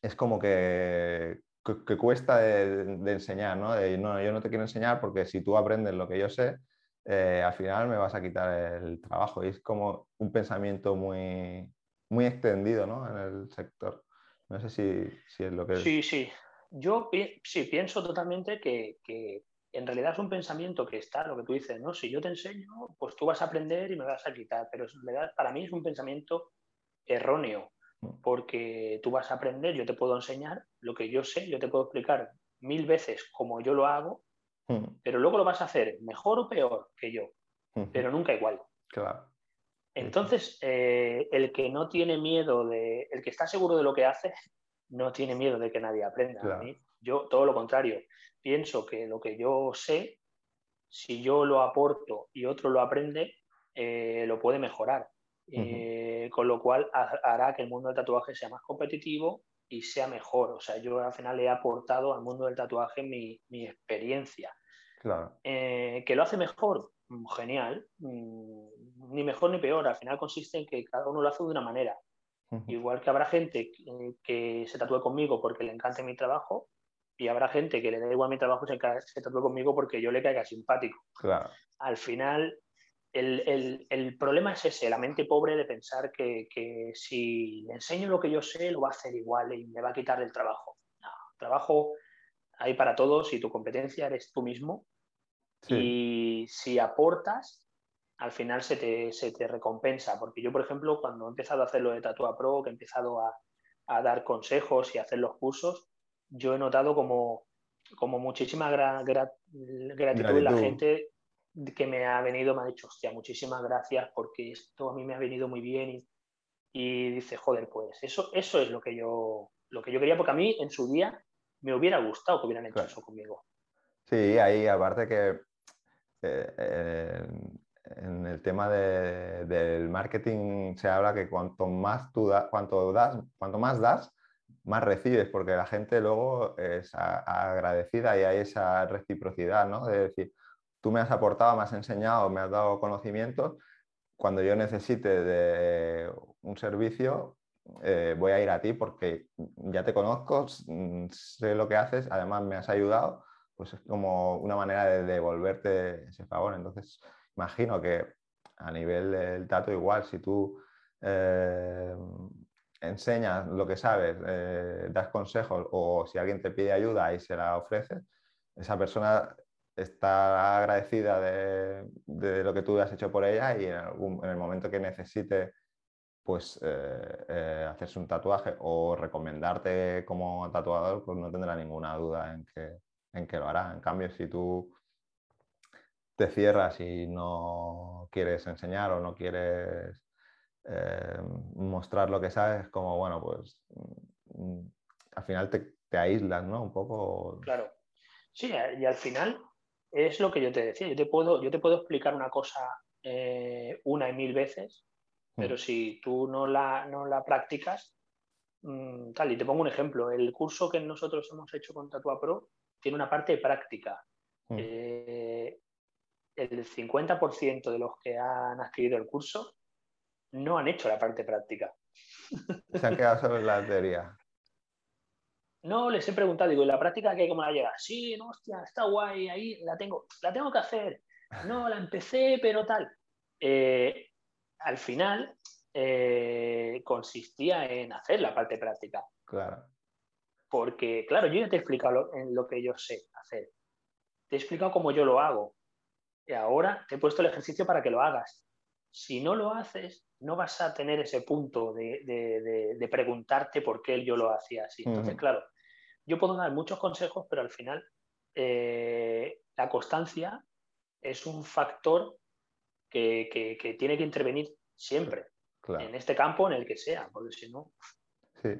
es como que que, cuesta de, enseñar, ¿no? No, yo no te quiero enseñar porque si tú aprendes lo que yo sé, eh, al final me vas a quitar el trabajo. Y es como un pensamiento muy, muy extendido, ¿no? En el sector. No sé si, si es lo que... Sí, sí. Yo sí pienso totalmente que, que, en realidad es un pensamiento que está, lo que tú dices, ¿no? Si yo te enseño, pues tú vas a aprender y me vas a quitar. Pero en realidad para mí es un pensamiento erróneo porque tú vas a aprender, yo te puedo enseñar lo que yo sé, yo te puedo explicar mil veces como yo lo hago, pero luego lo vas a hacer mejor o peor que yo, pero nunca igual. Claro. Entonces, eh, el que no tiene miedo de, el que está seguro de lo que hace, no tiene miedo de que nadie aprenda. Claro. Yo, todo lo contrario, pienso que lo que yo sé, si yo lo aporto y otro lo aprende, eh, lo puede mejorar. Eh, con lo cual hará que el mundo del tatuaje sea más competitivo y sea mejor. O sea, yo al final he aportado al mundo del tatuaje mi, mi experiencia. Claro. Eh, ¿Que lo hace mejor? Mm, genial. Mm, ni mejor ni peor. Al final consiste en que cada uno lo hace de una manera. Uh -huh. Igual que habrá gente que, que se tatúe conmigo porque le encante mi trabajo, y habrá gente que le da igual mi trabajo se, se tatúe conmigo porque yo le caiga simpático. Claro. Al final, el, el, el, problema es ese, la mente pobre de pensar que, que, si le enseño lo que yo sé, lo va a hacer igual y me va a quitar el trabajo. No, trabajo hay para todos y tu competencia eres tú mismo. Sí. Y si aportas, al final se te, se te, recompensa. Porque yo, por ejemplo, cuando he empezado a hacer lo de Tatua Pro, que he empezado a, a dar consejos y a hacer los cursos, yo he notado como, como muchísima gra, gra, gratitud en la gente que me ha venido, me ha dicho, hostia, muchísimas gracias porque esto a mí me ha venido muy bien y, y dice, joder, pues eso, eso es lo que, yo, lo que yo quería, porque a mí en su día me hubiera gustado que hubieran hecho claro. eso conmigo. Sí, ahí aparte que eh, en el tema de, del marketing se habla que cuanto más tú da, cuanto das, cuanto más das, más recibes, porque la gente luego es agradecida y hay esa reciprocidad, ¿no? De decir, tú me has aportado, me has enseñado, me has dado conocimientos, cuando yo necesite de un servicio, eh, voy a ir a ti porque ya te conozco, sé lo que haces, además me has ayudado, pues es como una manera de devolverte ese favor. Entonces, imagino que a nivel del tato igual, si tú eh, enseñas lo que sabes, eh, das consejos o si alguien te pide ayuda y se la ofreces, esa persona está agradecida de, de, lo que tú has hecho por ella y en, el momento que necesite pues eh, eh, hacerse un tatuaje o recomendarte como tatuador, pues no tendrá ninguna duda en que, en que lo hará. En cambio, si tú te cierras y no quieres enseñar o no quieres eh, mostrar lo que sabes, como bueno, pues mm, al final te, te aíslas, ¿no? Un poco. Claro. Sí, y al final es lo que yo te decía, yo te puedo, yo te puedo explicar una cosa eh, una y mil veces, Pero si tú no la, no la practicas, mm, tal, y te pongo un ejemplo, el curso que nosotros hemos hecho con Tatua Pro tiene una parte práctica. Eh, el 50% de los que han adquirido el curso no han hecho la parte práctica. Se han quedado solo en la teoría. No, les he preguntado, digo, ¿y la práctica qué? ¿Cómo la llega? Sí, no, hostia, está guay, ahí la tengo, la tengo que hacer. No, la empecé, pero tal. Eh, al final eh, consistía en hacer la parte práctica. Claro. Porque, claro, yo ya te he explicado en lo que yo sé hacer. Te he explicado cómo yo lo hago. Y ahora te he puesto el ejercicio para que lo hagas. Si no lo haces, no vas a tener ese punto de, preguntarte por qué yo lo hacía así. Entonces, claro, yo puedo dar muchos consejos, pero al final eh, la constancia es un factor que, tiene que intervenir siempre, en este campo, en el que sea, porque si no... Sí.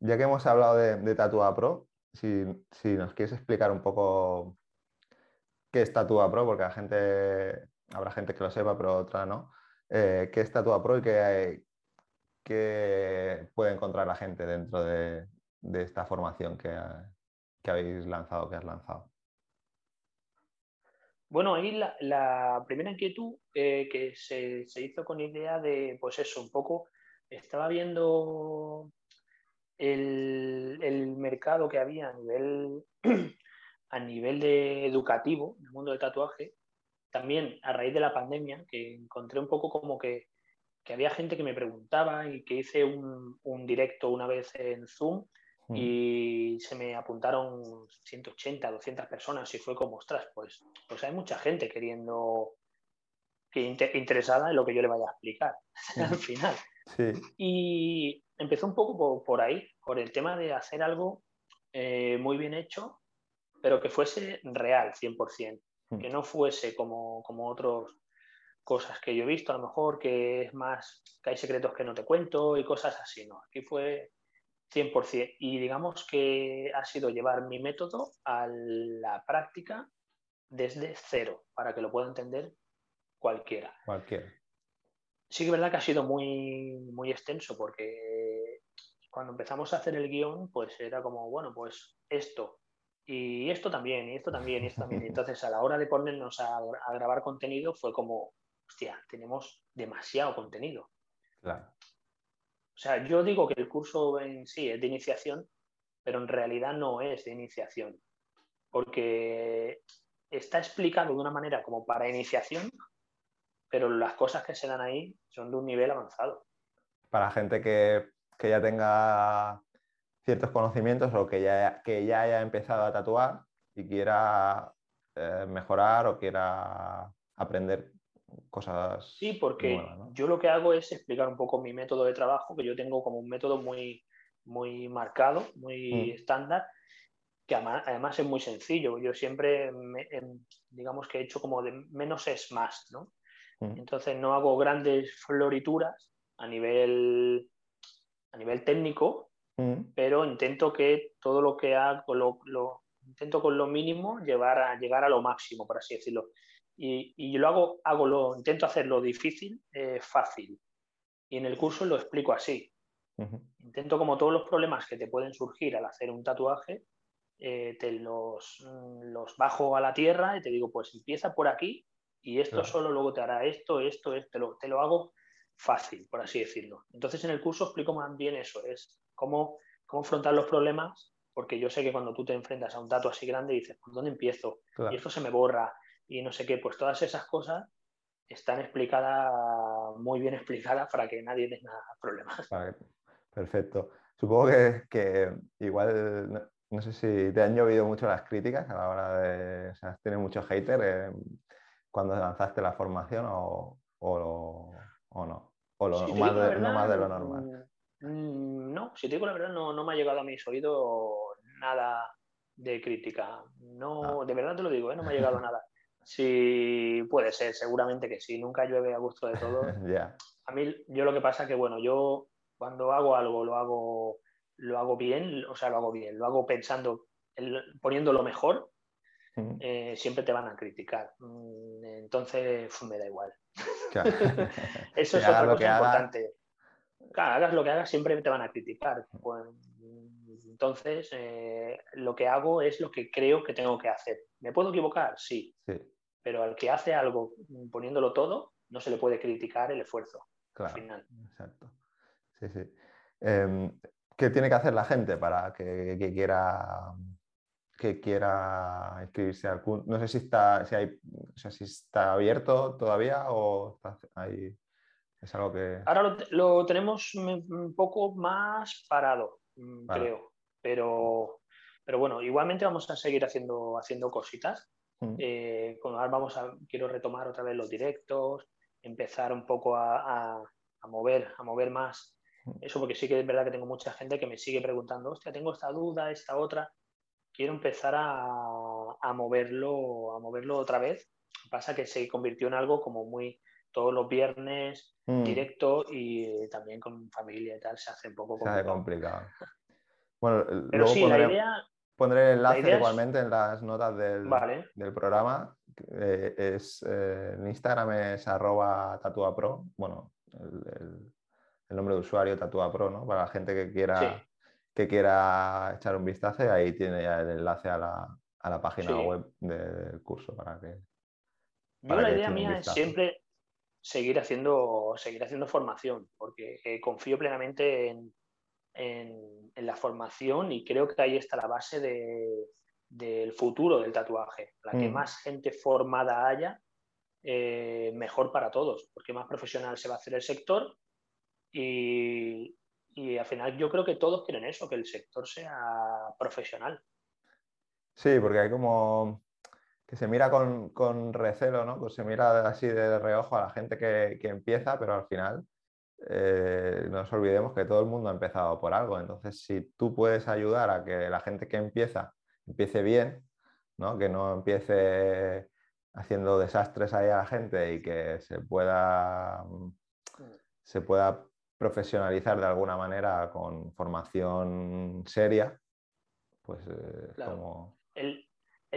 Ya que hemos hablado de, de Tatua Pro, si, nos quieres explicar un poco qué es Tatua Pro, porque la gente, habrá gente que lo sepa, pero otra no. Eh, ¿Qué es Tatua Pro y qué, qué puede encontrar la gente dentro de, de esta formación que, habéis lanzado, que has lanzado? Bueno, ahí la, primera inquietud eh, que se, hizo con idea de, pues eso, un poco, estaba viendo el, mercado que había a nivel, a nivel de educativo, en el mundo del tatuaje, también a raíz de la pandemia, que encontré un poco como que, había gente que me preguntaba y que hice un, un directo una vez en Zoom Mm. y se me apuntaron 180, 200 personas y fue como, ostras, pues, pues hay mucha gente queriendo, que interesada en lo que yo le vaya a explicar al final. Y empezó un poco por, ahí, por el tema de hacer algo eh, muy bien hecho, pero que fuese real, 100%, mm. que no fuese como, como otras cosas que yo he visto, a lo mejor que es más, que hay secretos que no te cuento y cosas así, ¿no? Aquí fue 100%. Y digamos que ha sido llevar mi método a la práctica desde cero, para que lo pueda entender cualquiera. Cualquiera. Sí que es verdad que ha sido muy, muy extenso, porque cuando empezamos a hacer el guion, pues era como, bueno, pues esto, y esto también, y esto también, y esto también. entonces, a la hora de ponernos a, a grabar contenido, fue como, hostia, tenemos demasiado contenido. Claro. O sea, yo digo que el curso en sí es de iniciación, pero en realidad no es de iniciación, porque está explicado de una manera como para iniciación, pero las cosas que se dan ahí son de un nivel avanzado. Para gente que, ya tenga ciertos conocimientos o que ya, que ya haya empezado a tatuar y quiera eh, mejorar o quiera aprender cosas. Sí, porque yo lo que hago es explicar un poco mi método de trabajo, que yo tengo como un método muy, muy marcado, muy mm. estándar, que además, es muy sencillo. Yo siempre, em, digamos que he hecho como de menos es más, ¿no? Mm. Entonces no hago grandes florituras a nivel, a nivel técnico, mm. pero intento que todo lo que hago, lo, lo, intento con lo mínimo llevar a, llegar a lo máximo, por así decirlo y, lo hago, hago lo, intento hacerlo difícil, eh, fácil. Y en el curso lo explico así. Intento como todos los problemas que te pueden surgir al hacer un tatuaje, eh, te los, los, bajo a la tierra y te digo, pues empieza por aquí y esto solo luego te hará esto, esto, esto, te lo, te lo hago fácil, por así decirlo. Entonces en el curso explico más bien eso, es cómo, cómo afrontar los problemas, porque yo sé que cuando tú te enfrentas a un tatu así grande dices, ¿por dónde empiezo? Y esto se me borra, y no sé qué, pues todas esas cosas están explicadas, muy bien explicadas para que nadie tenga problemas. Perfecto. Supongo que, igual, no, sé si te han llovido mucho las críticas a la hora de, o sea, tienes muchos haters eh, cuando lanzaste la formación o, o, no, o lo, más de, no más de lo normal. Mm, no, si te digo la verdad, no, no me ha llegado a mis oídos nada de crítica. No, ah. de verdad te lo digo, ¿eh? no me ha llegado nada. Sí, puede ser, seguramente que sí. Nunca llueve a gusto de todo. A mí, yo lo que pasa es que, bueno, yo cuando hago algo lo hago, lo hago bien, o sea, lo hago bien, lo hago pensando, poniendo lo mejor, eh, siempre te van a criticar. Mm, entonces me da igual. Eso es otra cosa importante. Claro, hagas lo que hagas, siempre te van a criticar. Pues, entonces, eh, lo que hago es lo que creo que tengo que hacer. ¿Me puedo equivocar? Sí. Pero al que hace algo poniéndolo todo, no se le puede criticar el esfuerzo. Claro, al final. exacto. Sí, sí. Em, ¿Qué tiene que hacer la gente para que, quiera que quiera inscribirse al curso? No sé si está, si hay, si está abierto todavía o está ahí. Es algo que. Ahora lo, tenemos un poco más parado, mm, creo. Pero, pero bueno, igualmente vamos a seguir haciendo, haciendo cositas. Mm. Eh, ahora vamos a, quiero retomar otra vez los directos, empezar un poco a, a mover, a mover más eso porque sí que es verdad que tengo mucha gente que me sigue preguntando, hostia, tengo esta duda, esta otra. Quiero empezar a, moverlo, a moverlo otra vez. Pasa que se convirtió en algo como muy todos los viernes, mm. directo y también con familia y tal, se hace un poco complicado. Bueno, Pero sí, pondré, la idea, pondré el enlace igualmente en las notas del, del programa. Eh, es, eh, en Instagram es arroba tatuapro. Bueno, el el nombre de usuario Tatua Pro, ¿no? Para la gente que quiera, que quiera echar un vistazo, ahí tiene ya el enlace a la, página web del curso para que. Yo la idea mía es siempre seguir haciendo, seguir haciendo formación, porque eh, confío plenamente en, la formación y creo que ahí está la base del futuro del tatuaje. La que mm. más gente formada haya, eh, mejor para todos, porque más profesional se va a hacer el sector y, al final yo creo que todos quieren eso, que el sector sea profesional. Sí, porque hay como que se mira con, recelo, ¿no? Pues se mira así de reojo a la gente que, empieza, pero al final eh, no nos olvidemos que todo el mundo ha empezado por algo. Entonces, si tú puedes ayudar a que la gente que empieza empiece bien, ¿no? Que no empiece haciendo desastres ahí a la gente y que se pueda, mm. se pueda profesionalizar de alguna manera con formación seria, pues eh, como... El,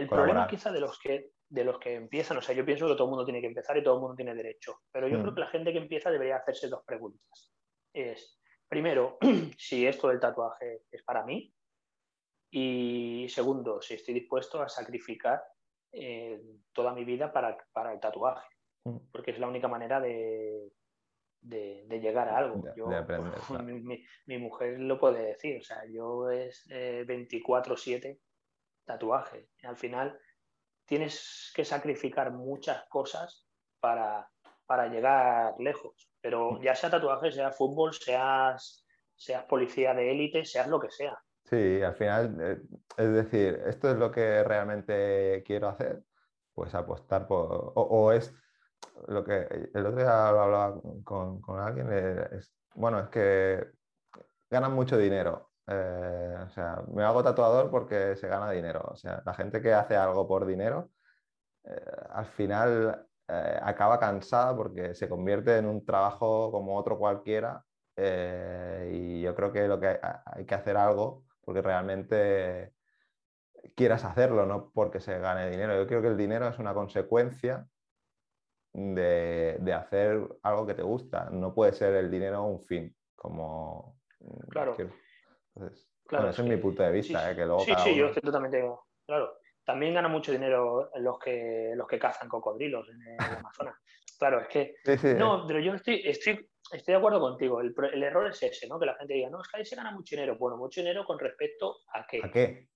problema quizá de los, que, de los que empiezan, o sea, yo pienso que todo el mundo tiene que empezar y todo el mundo tiene derecho, pero yo creo mm. que la gente que empieza debería hacerse dos preguntas. Es, primero, si esto del tatuaje es para mí y segundo, si estoy dispuesto a sacrificar eh, toda mi vida para, para el tatuaje, mm. porque es la única manera de, de, llegar a algo. mi, mujer lo puede decir, o sea, yo es 24/7 eh, tatuaje. Al final tienes que sacrificar muchas cosas para, para llegar lejos, pero ya sea tatuaje, sea fútbol, seas, seas policía de élite, seas lo que sea. Sí, al final, eh, es decir, esto es lo que realmente quiero hacer, pues apostar por, o es lo que el otro día hablaba con, con alguien, es, bueno, es que ganan mucho dinero. Eh, o sea, me hago tatuador porque se gana dinero. O sea, la gente que hace algo por dinero, eh, al final eh, acaba cansada porque se convierte en un trabajo como otro cualquiera. y yo creo que lo que hay, hay, que hacer algo porque realmente quieras hacerlo, no porque se gane dinero. Yo creo que el dinero es una consecuencia de, hacer algo que te gusta. No puede ser el dinero un fin, como... Mm, claro. claro ese es mi punto de vista, sí, ¿eh? Sí, sí, yo estoy totalmente... Claro. También gana mucho dinero los que, los que cazan cocodrilos en el Amazonas. Claro, es que... no, pero yo estoy, estoy, estoy de acuerdo contigo. El, el, error es ese, ¿no? Que la gente diga, no, es que ahí se gana mucho dinero. Bueno, mucho dinero con respecto a qué. ¿A qué?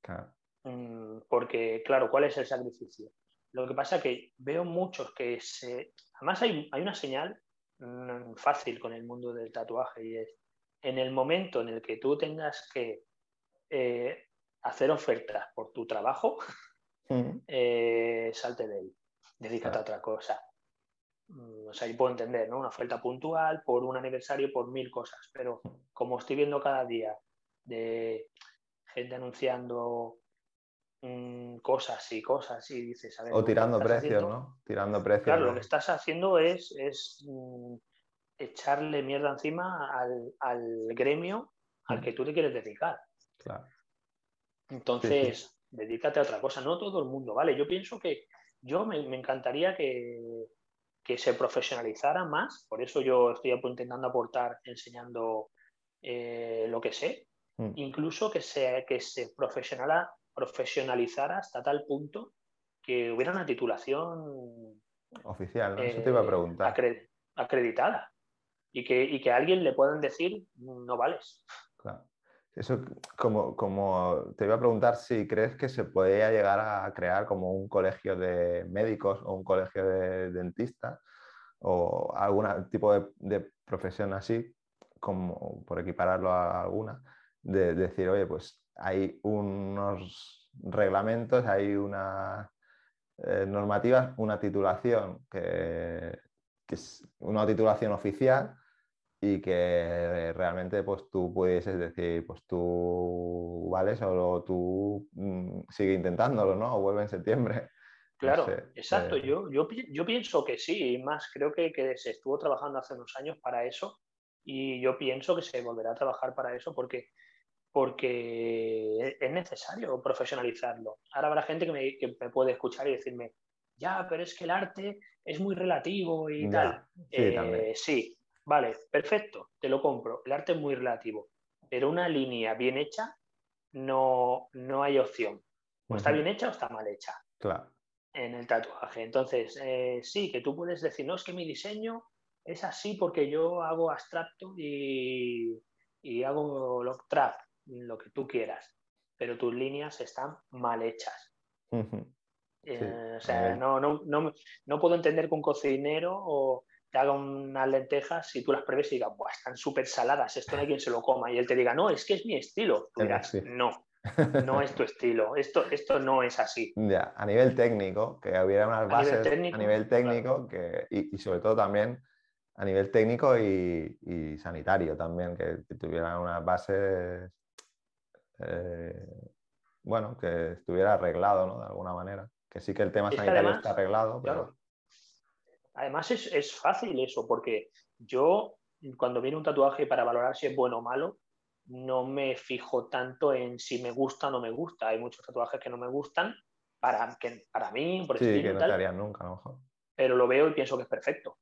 Mm, porque, claro, ¿cuál es el sacrificio? Lo que pasa es que veo muchos que se... Además hay, hay una señal mm, fácil con el mundo del tatuaje y es en el momento en el que tú tengas que eh, hacer ofertas por tu trabajo, eh, salte de él, dedícate a otra cosa. Mm, o sea, yo puedo entender, ¿no? Una oferta puntual por un aniversario, por mil cosas, pero como estoy viendo cada día de gente anunciando Mm, cosas y cosas y dices, a ver, O tirando precios, ¿no? Tirando precios. Claro, lo que estás haciendo es, es mm, echarle mierda encima al, gremio al mm. que tú te quieres dedicar. Claro. Entonces, dedícate a otra cosa, no todo el mundo, ¿vale? Yo pienso que, yo me, encantaría que, se profesionalizara más, por eso yo estoy intentando aportar enseñando eh, lo que sé, mm. incluso que se, que se profesionalizara hasta tal punto que hubiera una titulación oficial, ¿no? Eso te iba a preguntar. acreditada y que, y que a alguien le puedan decir no vales. Claro. Eso, como, como te iba a preguntar si crees que se podría llegar a crear como un colegio de médicos o un colegio de dentistas o algún tipo de, profesión así, como por equipararlo a alguna, de, decir, oye, pues hay unos reglamentos, hay una eh, normativas, una titulación que, que, es una titulación oficial y que realmente pues tú pudieses decir, pues tú vales o tú mm, sigue intentándolo, ¿no? O vuelve en septiembre. Claro, exacto. Eh. Yo, yo, yo, pienso que sí, más creo que, que, se estuvo trabajando hace unos años para eso y yo pienso que se volverá a trabajar para eso porque, porque es necesario profesionalizarlo. Ahora habrá gente que me, que me puede escuchar y decirme, ya, pero es que el arte es muy relativo y tal. Sí, eh, sí, Vale, perfecto, te lo compro. El arte es muy relativo, pero una línea bien hecha no, no hay opción. O está bien hecha o está mal hecha. Claro. En el tatuaje. Entonces, eh, sí, que tú puedes decir, no, es que mi diseño es así porque yo hago abstracto y, hago lo trap, lo que tú quieras, pero tus líneas están mal hechas. Eh, o sea, no, no, no, no, puedo entender que un cocinero o, te haga unas lentejas y tú las pruebes y digas, están súper saladas, esto no hay quien se lo coma. Y él te diga, no, es que es mi estilo. Tú dirás, no, no es tu estilo, esto, esto no es así. Ya, a nivel técnico, que hubiera unas bases a nivel técnico, que, y, sobre todo también a nivel técnico y, sanitario también, que, tuvieran unas bases, eh, bueno, que estuviera arreglado, ¿no? De alguna manera. Que sí que el tema sanitario está arreglado, pero... Además es, fácil eso, porque yo cuando viene un tatuaje para valorar si es bueno o malo, no me fijo tanto en si me gusta o no me gusta. Hay muchos tatuajes que no me gustan para, que, para mí, por sí, que no te harían nunca, a lo mejor. Pero lo veo y pienso que es perfecto.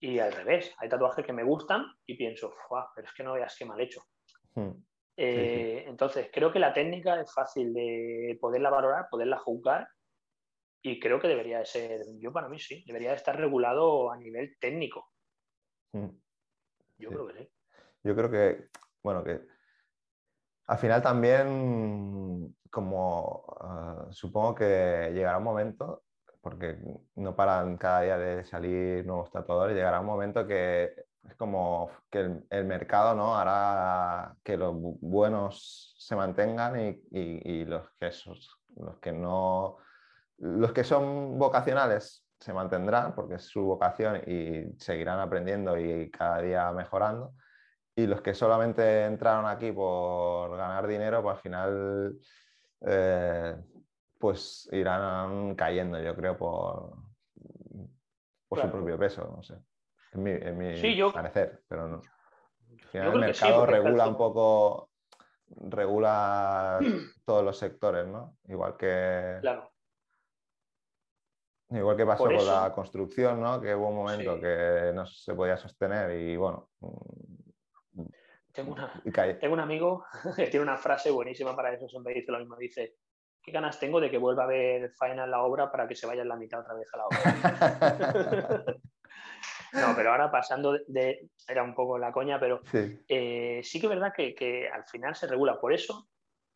Y al revés, hay tatuajes que me gustan y pienso, pero es que no veas qué mal hecho. Hmm. Eh, entonces, creo que la técnica es fácil de poderla valorar, poderla juzgar y creo que debería de ser, yo para mí sí, debería de estar regulado a nivel técnico. Mm. Yo creo que sí. Yo creo que, bueno, que al final también, como ah, supongo que llegará un momento, porque no paran cada día de salir nuevos tatuadores, llegará un momento que es como que el, mercado ¿no? hará que los buenos se mantengan y, y los, que los que no los que son vocacionales se mantendrán porque es su vocación y seguirán aprendiendo y cada día mejorando. Y los que solamente entraron aquí por ganar dinero, pues al final eh, pues irán cayendo, yo creo, por, por su propio peso, no sé. Es mi, parecer, pero no. Al final el mercado regula un poco, regula todos los sectores, ¿no? Igual que, claro. Igual que pasó con la construcción, ¿no? Que hubo un momento que no se podía sostener y bueno. Tengo, tengo un amigo que tiene una frase buenísima para eso, siempre dice lo mismo, dice, ¿qué ganas tengo de que vuelva a ver final la obra para que se vaya en la mitad otra vez a la obra? no, pero ahora pasando de, era un poco la coña, pero sí, eh, sí que es verdad que, al final se regula. Por eso,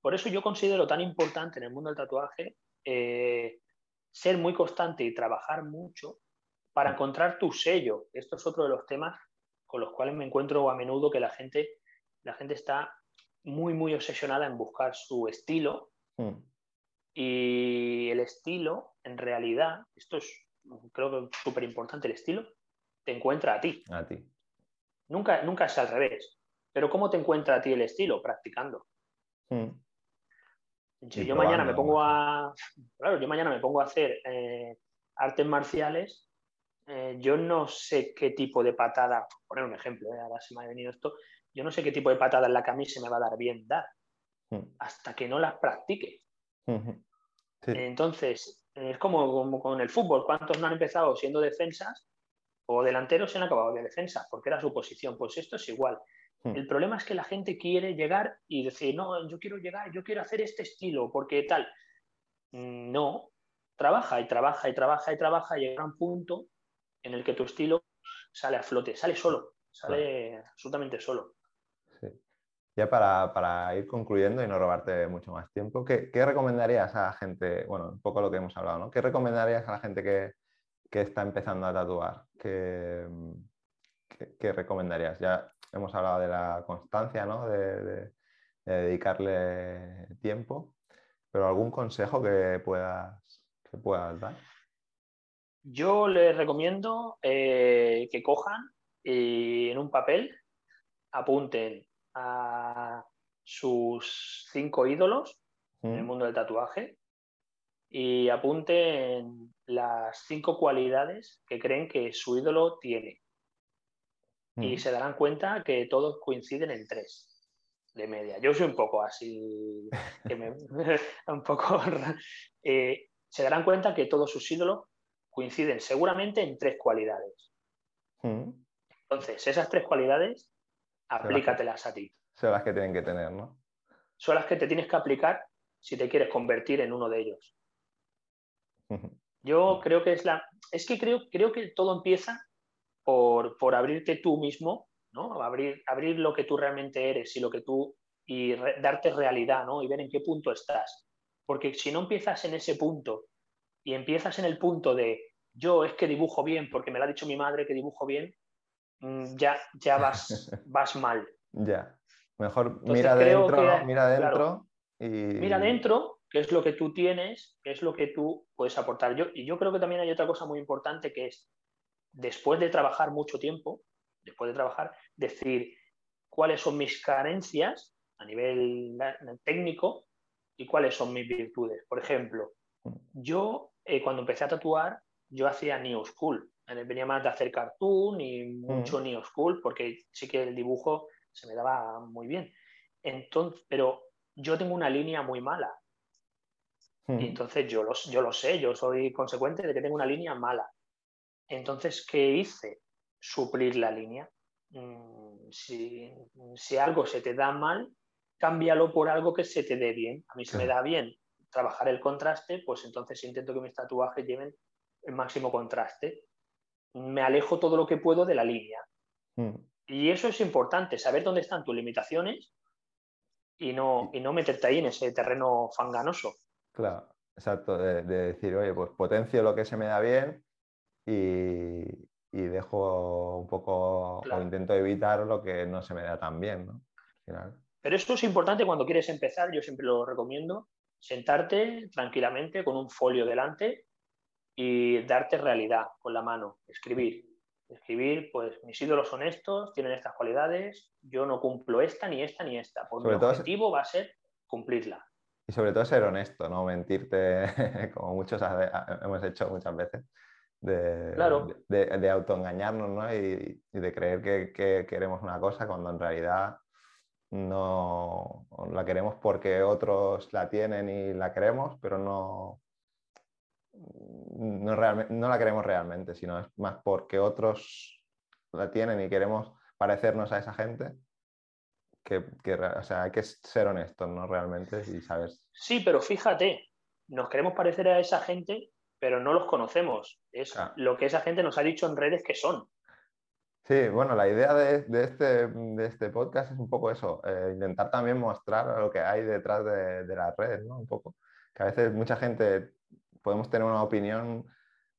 por eso yo considero tan importante en el mundo del tatuaje eh, ser muy constante y trabajar mucho para encontrar tu sello. Esto es otro de los temas con los cuales me encuentro a menudo que la gente, la gente está muy, muy obsesionada en buscar su estilo. Hmm. Y el estilo, en realidad, esto es, creo que súper importante, el estilo te encuentra a ti. A ti. Nunca, nunca es al revés. Pero ¿cómo te encuentra a ti el estilo? Practicando. Hmm. Si yo mañana me pongo a. Claro, yo mañana me pongo a hacer eh, artes marciales, eh, yo no sé qué tipo de patada, poner un ejemplo, eh, ahora se me ha venido esto, yo no sé qué tipo de patada en la camisa me va a dar bien dar, hmm. hasta que no las practique. Entonces, Es como, como con el fútbol. ¿Cuántos no han empezado siendo defensas o delanteros se han acabado de defensa? Porque era su posición. Pues esto es igual. Hmm. El problema es que la gente quiere llegar y decir, no, yo quiero llegar, yo quiero hacer este estilo, porque tal. No, trabaja y trabaja y trabaja y trabaja y llega a un punto en el que tu estilo sale a flote, sale solo, sale absolutamente solo. Sí. Ya para, ir concluyendo y no robarte mucho más tiempo, ¿qué, recomendarías a la gente, bueno, un poco lo que hemos hablado, ¿no? ¿Qué recomendarías a la gente que, está empezando a tatuar? ¿Qué, qué, recomendarías? Ya hemos hablado de la constancia, ¿no? de dedicarle tiempo, pero ¿algún consejo que puedas que puedas dar? Yo les recomiendo eh, que cojan y en un papel apunten a sus cinco ídolos en el mundo del tatuaje y apunten las cinco cualidades que creen que su ídolo tiene. Y se darán cuenta que todos coinciden en tres de media. Yo soy un poco así, un poco... Eh, se darán cuenta que todos sus ídolos coinciden seguramente en tres cualidades. Mm. Entonces, esas tres cualidades, aplícatelas a ti. Son las que tienen que tener, ¿no? Son las que te tienes que aplicar si te quieres convertir en uno de ellos. Yo creo que es la. Es que creo, creo que todo empieza por, por abrirte tú mismo, ¿no? Abrir, abrir lo que tú realmente eres y lo que tú. y darte realidad, ¿no? Y ver en qué punto estás. Porque si no empiezas en ese punto y empiezas en el punto de yo es que dibujo bien porque me lo ha dicho mi madre que dibujo bien, mm, ya, ya vas, vas mal. Ya. Mejor mira adentro, mira adentro y. Mira adentro, qué es lo que tú tienes, qué es lo que tú puedes aportar. Yo, y yo creo que también hay otra cosa muy importante que es, después de trabajar mucho tiempo, después de trabajar, decir cuáles son mis carencias a nivel técnico y cuáles son mis virtudes. Por ejemplo, yo eh, cuando empecé a tatuar, yo hacía New School. Venía más de hacer cartoon y mucho mm. New School, porque sí que el dibujo se me daba muy bien. Entonces, pero yo tengo una línea muy mala. Mm. Y entonces yo lo, yo lo sé, yo soy consecuente de que tengo una línea mala. Entonces, ¿qué hice? Suplir la línea. Mm, si, si algo se te da mal, cámbialo por algo que se te dé bien. A mí se me da bien trabajar el contraste, pues entonces intento que mis tatuajes lleven el máximo contraste. Me alejo todo lo que puedo de la línea. Hmm. Y eso es importante, saber dónde están tus limitaciones y no, y no meterte ahí en ese terreno fanganoso. Claro, exacto, de, decir, oye, pues potencio lo que se me da bien y, dejo un poco o intento evitar lo que no se me da tan bien, ¿no? Pero esto es importante cuando quieres empezar, yo siempre lo recomiendo, sentarte tranquilamente con un folio delante y darte realidad con la mano, escribir. Escribir, pues mis ídolos son estos, tienen estas cualidades, yo no cumplo esta, ni esta, ni esta. Pues mi objetivo va a ser cumplirla. Y sobre todo ser honesto, no mentirte como muchos hemos hecho muchas veces. De, de, autoengañarnos ¿no? y, de creer que, queremos una cosa cuando en realidad no la queremos porque otros la tienen y la queremos, pero no, no, no la queremos realmente, sino es más porque otros la tienen y queremos parecernos a esa gente. Que, o sea, hay que ser honestos, ¿no? Realmente y sabes. Sí, pero fíjate, nos queremos parecer a esa gente, pero no los conocemos. Es lo que esa gente nos ha dicho en redes que son. Sí, bueno, la idea de, este, de este, podcast es un poco eso, eh, intentar también mostrar lo que hay detrás de, las redes, ¿no? Un poco. Que a veces mucha gente podemos tener una opinión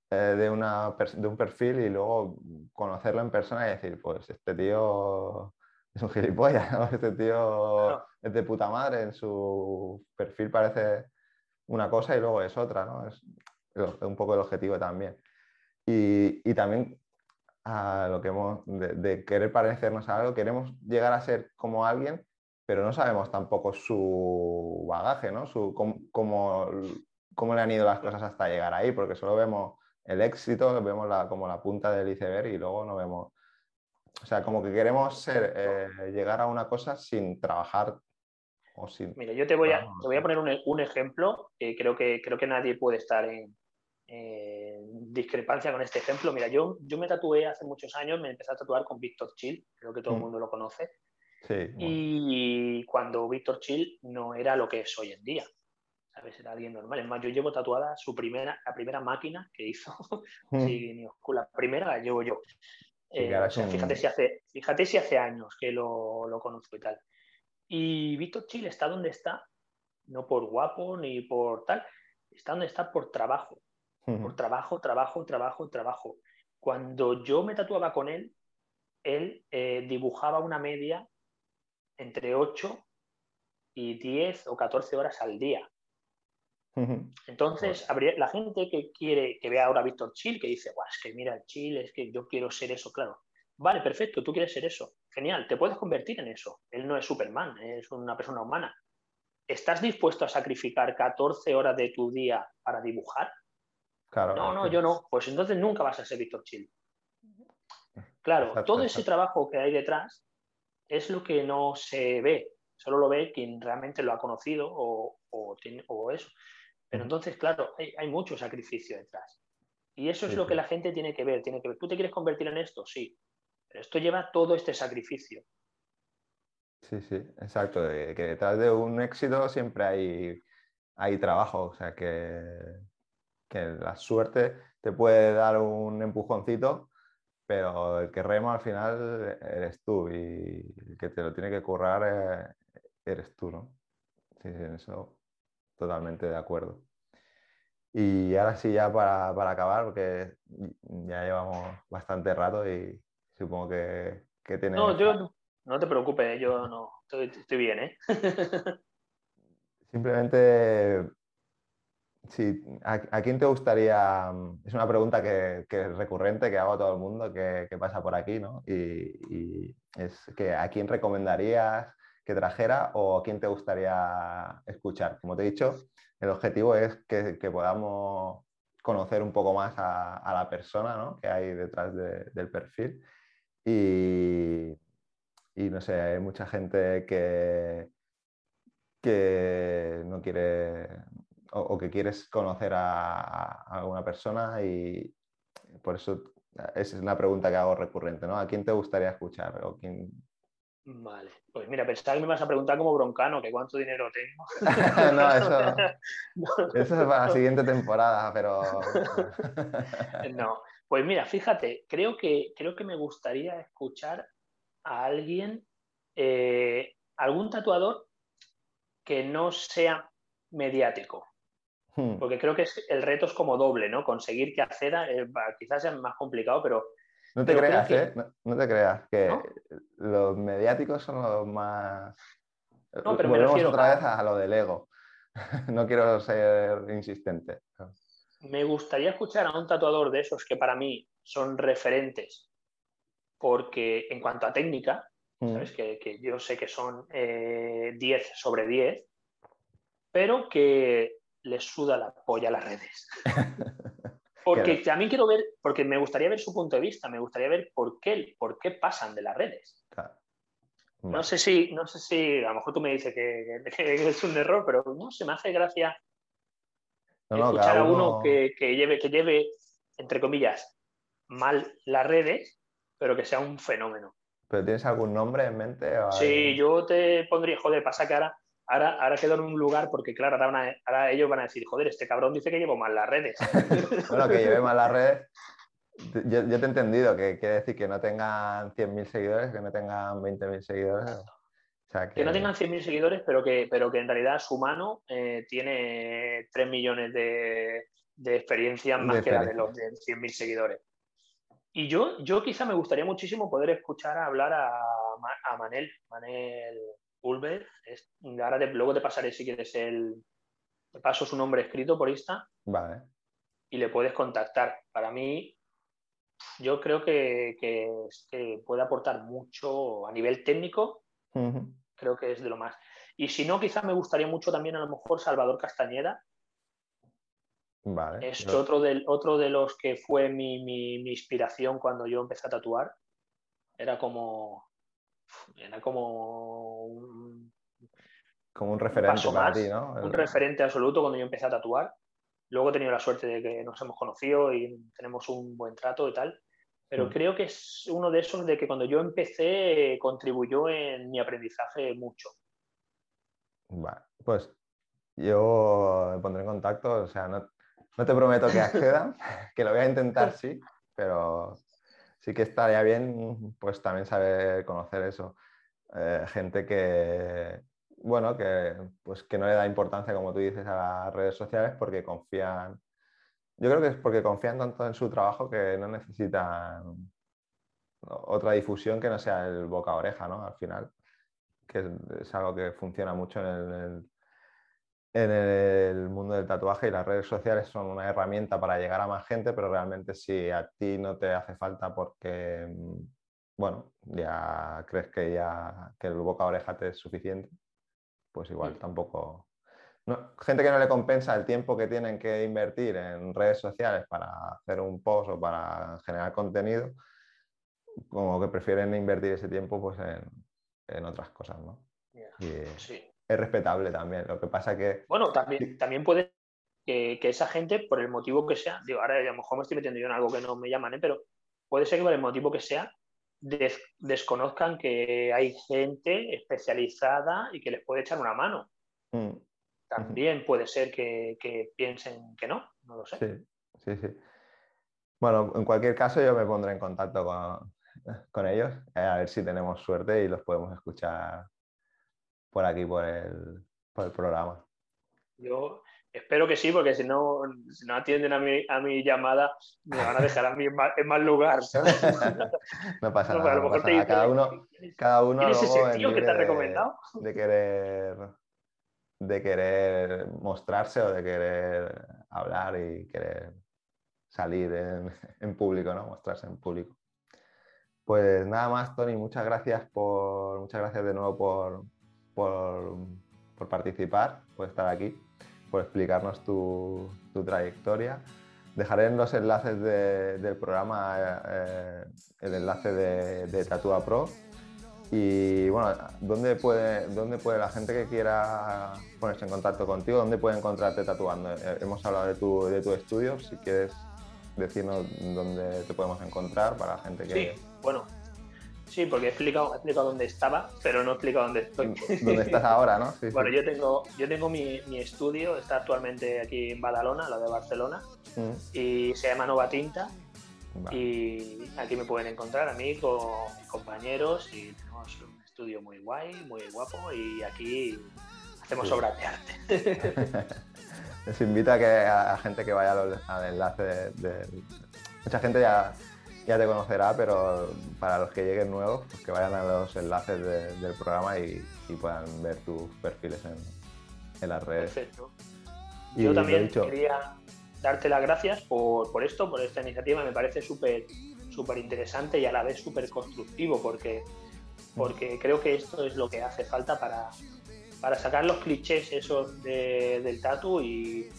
eh, de, una, de un perfil y luego conocerlo en persona y decir, pues este tío es un gilipollas, ¿no? Este tío es de puta madre, en su perfil parece una cosa y luego es otra, ¿no? Es, un poco el objetivo también. Y, y también a lo que hemos, de, querer parecernos a algo, queremos llegar a ser como alguien, pero no sabemos tampoco su bagaje, ¿no? Su, cómo, cómo, le han ido las cosas hasta llegar ahí, porque solo vemos el éxito, vemos la, como la punta del iceberg y luego no vemos... O sea, como que queremos ser, eh, llegar a una cosa sin trabajar o sin... Mira, yo te voy a, te voy a poner un, un ejemplo, creo, que, creo que nadie puede estar en, eh, discrepancia con este ejemplo. Mira, yo, yo me tatué hace muchos años, me empecé a tatuar con Víctor Chill, creo que todo el mm. mundo lo conoce. Sí, Y cuando Víctor Chill no era lo que es hoy en día. ¿Sabes? Era alguien normal. Es más, yo llevo tatuada su primera, la primera máquina que hizo. sí, la primera la llevo yo. Eh, fíjate, si hace, fíjate si hace años que lo, lo conozco y tal. Y Víctor Chill está donde está, no por guapo ni por tal, está donde está por trabajo. Por trabajo, trabajo, trabajo, trabajo. Cuando yo me tatuaba con él, él eh, dibujaba una media entre 8 y 10 o 14 horas al día. Entonces, la gente que quiere que vea ahora a Víctor Chill, que dice, es que mira el Chill, es que yo quiero ser eso, claro. Vale, perfecto, tú quieres ser eso. Genial, te puedes convertir en eso. Él no es Superman, es una persona humana. ¿Estás dispuesto a sacrificar 14 horas de tu día para dibujar? Claro. No, no, yo no. Pues entonces nunca vas a ser Víctor Chill. Claro, todo ese trabajo que hay detrás es lo que no se ve. Solo lo ve quien realmente lo ha conocido o, o, eso. Pero entonces, claro, hay, mucho sacrificio detrás. Y eso es lo que la gente tiene que ver. Tiene que ver. ¿Tú te quieres convertir en esto? Sí. Pero esto lleva todo este sacrificio. Sí, sí, exacto. Que detrás de un éxito siempre hay, hay trabajo. O sea, que, que la suerte te puede dar un empujoncito, pero el que rema al final eres tú y el que te lo tiene que currar eh, eres tú, ¿no? Sí, sí, eso totalmente de acuerdo. Y ahora sí, ya para, acabar, porque ya llevamos bastante rato y supongo que, que tienes... No, yo no, te preocupes, yo no, estoy, estoy bien, ¿eh? Simplemente Sí, ¿a, quién te gustaría? Es una pregunta que, es recurrente, que hago a todo el mundo que, pasa por aquí, ¿no? Y, es que ¿a quién recomendarías que trajera o a quién te gustaría escuchar? Como te he dicho, el objetivo es que, podamos conocer un poco más a, la persona ¿no? que hay detrás del perfil. Y, y no sé, hay mucha gente que, que no quiere o, que quieres conocer a, alguna persona y por eso es la pregunta que hago recurrente, ¿no? ¿A quién te gustaría escuchar? O quién... Vale, pues mira, pensaba que me vas a preguntar como broncano, que cuánto dinero tengo. no, eso, eso es para la siguiente temporada, pero... no, pues mira, fíjate, creo que, creo que me gustaría escuchar a alguien, eh, algún tatuador que no sea mediático. Hmm. Porque creo que el reto es como doble, ¿no? Conseguir que acceda, eh, quizás sea más complicado, pero... No te creas, ¿eh? No, te creas, que los mediáticos son los más... No, pero Volvemos me refiero otra vez a lo del ego. no quiero ser insistente. Me gustaría escuchar a un tatuador de esos que para mí son referentes, porque en cuanto a técnica, hmm. ¿sabes? Que, yo sé que son 10 eh, sobre 10, pero que les suda la polla a las redes. Porque también quiero ver, porque me gustaría ver su punto de vista, me gustaría ver por qué, por qué pasan de las redes. No sé si, no sé si, a lo mejor tú me dices que, es un error, pero no se me hace gracia escuchar a uno, que, lleve, que lleve, entre comillas, mal las redes, pero que sea un fenómeno. ¿Pero tienes algún nombre en mente? Sí, yo te pondría, joder, pasa que ahora Ahora, ahora quedo en un lugar porque, claro, ahora, ellos van a decir, joder, este cabrón dice que llevo mal las redes. bueno, que lleve mal las redes. Yo, te he entendido que quiere decir que no tengan 100.000 seguidores, que no tengan 20.000 seguidores. que... no tengan 100.000 seguidores, pero que, pero que en realidad su mano eh, tiene 3 millones de, de experiencias más que la de los de 100.000 seguidores. Y yo, yo quizá me gustaría muchísimo poder escuchar hablar a, a Manel, Manel Ulver. Es, ahora luego te pasaré si quieres el. Te paso su nombre escrito por Insta. Vale. Y le puedes contactar. Para mí, yo creo que, puede aportar mucho a nivel técnico. Creo que es de lo más. Y si no, quizás me gustaría mucho también a lo mejor Salvador Castañeda. Vale. Es otro, del, otro de los que fue mi, mi inspiración cuando yo empecé a tatuar. Era como, era como un, como un referente para ti, ¿no? Un referente absoluto cuando yo empecé a tatuar. Luego he tenido la suerte de que nos hemos conocido y tenemos un buen trato y tal. Pero mm. creo que es uno de esos de que cuando yo empecé contribuyó en mi aprendizaje mucho. Vale, pues yo me pondré en contacto, o sea, no, no te prometo que acceda, que lo voy a intentar, sí, pero sí que estaría bien, pues también saber conocer eso. Eh, gente que, bueno, que, pues, que no le da importancia, como tú dices, a las redes sociales porque confían, yo creo que es porque confían tanto en su trabajo que no necesitan otra difusión que no sea el boca a oreja, ¿no? Al final, que es, algo que funciona mucho en el en el mundo del tatuaje y las redes sociales son una herramienta para llegar a más gente, pero realmente si a ti no te hace falta porque, mm, bueno, ya crees que ya que el boca a oreja te es suficiente, pues igual mm. tampoco... gente que no le compensa el tiempo que tienen que invertir en redes sociales para hacer un post o para generar contenido, como que prefieren invertir ese tiempo pues en, otras cosas, ¿no? sí es respetable también. Lo que pasa que... Bueno, también, también puede que, esa gente, por el motivo que sea, digo, ahora a lo mejor me estoy metiendo yo en algo que no me llaman, ¿eh? pero puede ser que por el motivo que sea, desconozcan que hay gente especializada y que les puede echar una mano. Mm. También puede ser que, piensen que no, no lo sé. Sí, sí, sí. Bueno, en cualquier caso yo me pondré en contacto con, con ellos, eh, a ver si tenemos suerte y los podemos escuchar por aquí, por el, por el programa. Yo espero que sí, porque si no, si no atienden a mi, a mi llamada, me van a dejar a mí en mal, lugar. no pasa nada. No pasa nada. cada uno, cada uno ese tío que te ha recomendado? De, querer, de querer mostrarse o de querer hablar y querer salir en, en público, ¿no? Mostrarse en público. Pues nada más, Tony, muchas gracias por, muchas gracias de nuevo por, por, participar, por estar aquí, por explicarnos tu, trayectoria. Dejaré en los enlaces del programa eh, el enlace de, de Tatua Pro. Y bueno, ¿dónde puede, ¿dónde puede la gente que quiera ponerse en contacto contigo? ¿Dónde puede encontrarte tatuando? Eh, hemos hablado de tu, de tu estudio, si quieres decirnos dónde te podemos encontrar para la gente que... Sí, bueno, Sí, porque he explicado, he explicado dónde estaba, pero no he explicado dónde estoy. ¿Dónde estás ahora, no? bueno, yo tengo, yo tengo mi, mi, estudio, está actualmente aquí en Badalona, la de Barcelona, mm. y se llama Nova Tinta. Y aquí me pueden encontrar a mí con mis compañeros y tenemos un estudio muy guay, muy guapo y aquí hacemos obras de arte. Les invito a que a, gente que vaya al, enlace de, Mucha gente ya ya te conocerá, pero para los que lleguen nuevos, pues que vayan a los enlaces del programa y, puedan ver tus perfiles en, las redes. Perfecto. Yo también quería darte las gracias por, esto, por esta iniciativa. Me parece súper súper interesante y a la vez súper constructivo porque, porque creo que esto es lo que hace falta para, para sacar los clichés esos del tatu y,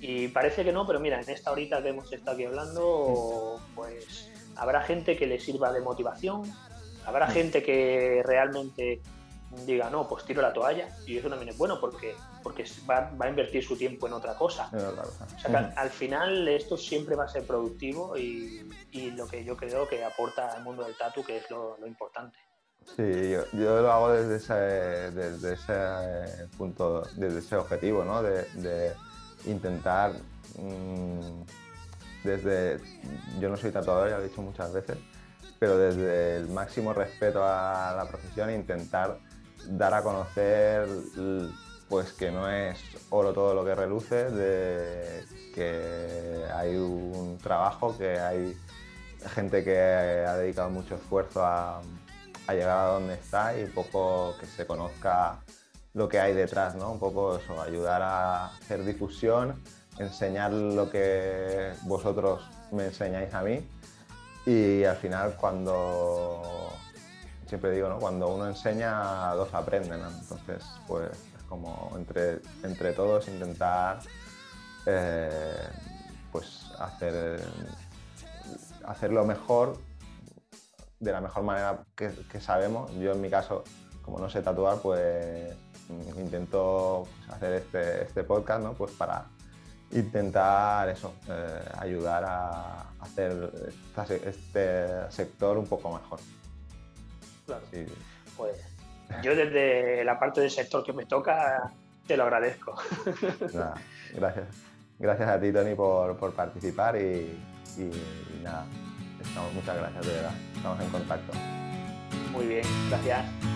y parece que no, pero mira, en esta horita que hemos estado aquí hablando, pues habrá gente que le sirva de motivación, habrá mm. gente que realmente diga, no, pues tiro la toalla, y eso también es bueno porque, porque va, a invertir su tiempo en otra cosa. O sea, mm. al final esto siempre va a ser productivo y, lo que yo creo que aporta al mundo del tatu, que es lo, importante. Sí, yo, lo hago desde ese, desde ese punto, desde ese objetivo, ¿no? De, intentar mm, desde, yo no soy tatuador, ya lo he dicho muchas veces, pero desde el máximo respeto a la profesión e intentar dar a conocer pues que no es oro todo lo que reluce, que hay un trabajo, que hay gente que ha dedicado mucho esfuerzo a, llegar a donde está y poco que se conozca lo que hay detrás, ¿no? Un poco eso, ayudar a hacer difusión enseñar lo que vosotros me enseñáis a mí y al final cuando, siempre digo, ¿no? cuando uno enseña, dos aprenden, entonces pues es como entre, entre todos intentar eh, pues hacer, hacerlo mejor de la mejor manera que, sabemos. Yo en mi caso, como no sé tatuar, pues intento hacer este, este podcast ¿no? pues para intentar eso, eh, ayudar a hacer este sector un poco mejor. Claro. Pues yo desde la parte del sector que me toca te lo agradezco. gracias. Gracias a ti, Tony, por, participar y, nada, estamos, muchas gracias, de verdad. Estamos en contacto. Muy bien, gracias.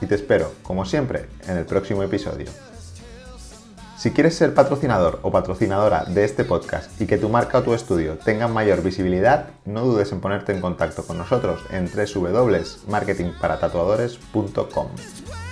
y te espero, como siempre, en el próximo episodio. Si quieres ser patrocinador o patrocinadora de este podcast y que tu marca o tu estudio tengan mayor visibilidad, no dudes en ponerte en contacto con nosotros en www.marketingparatatuadores.com.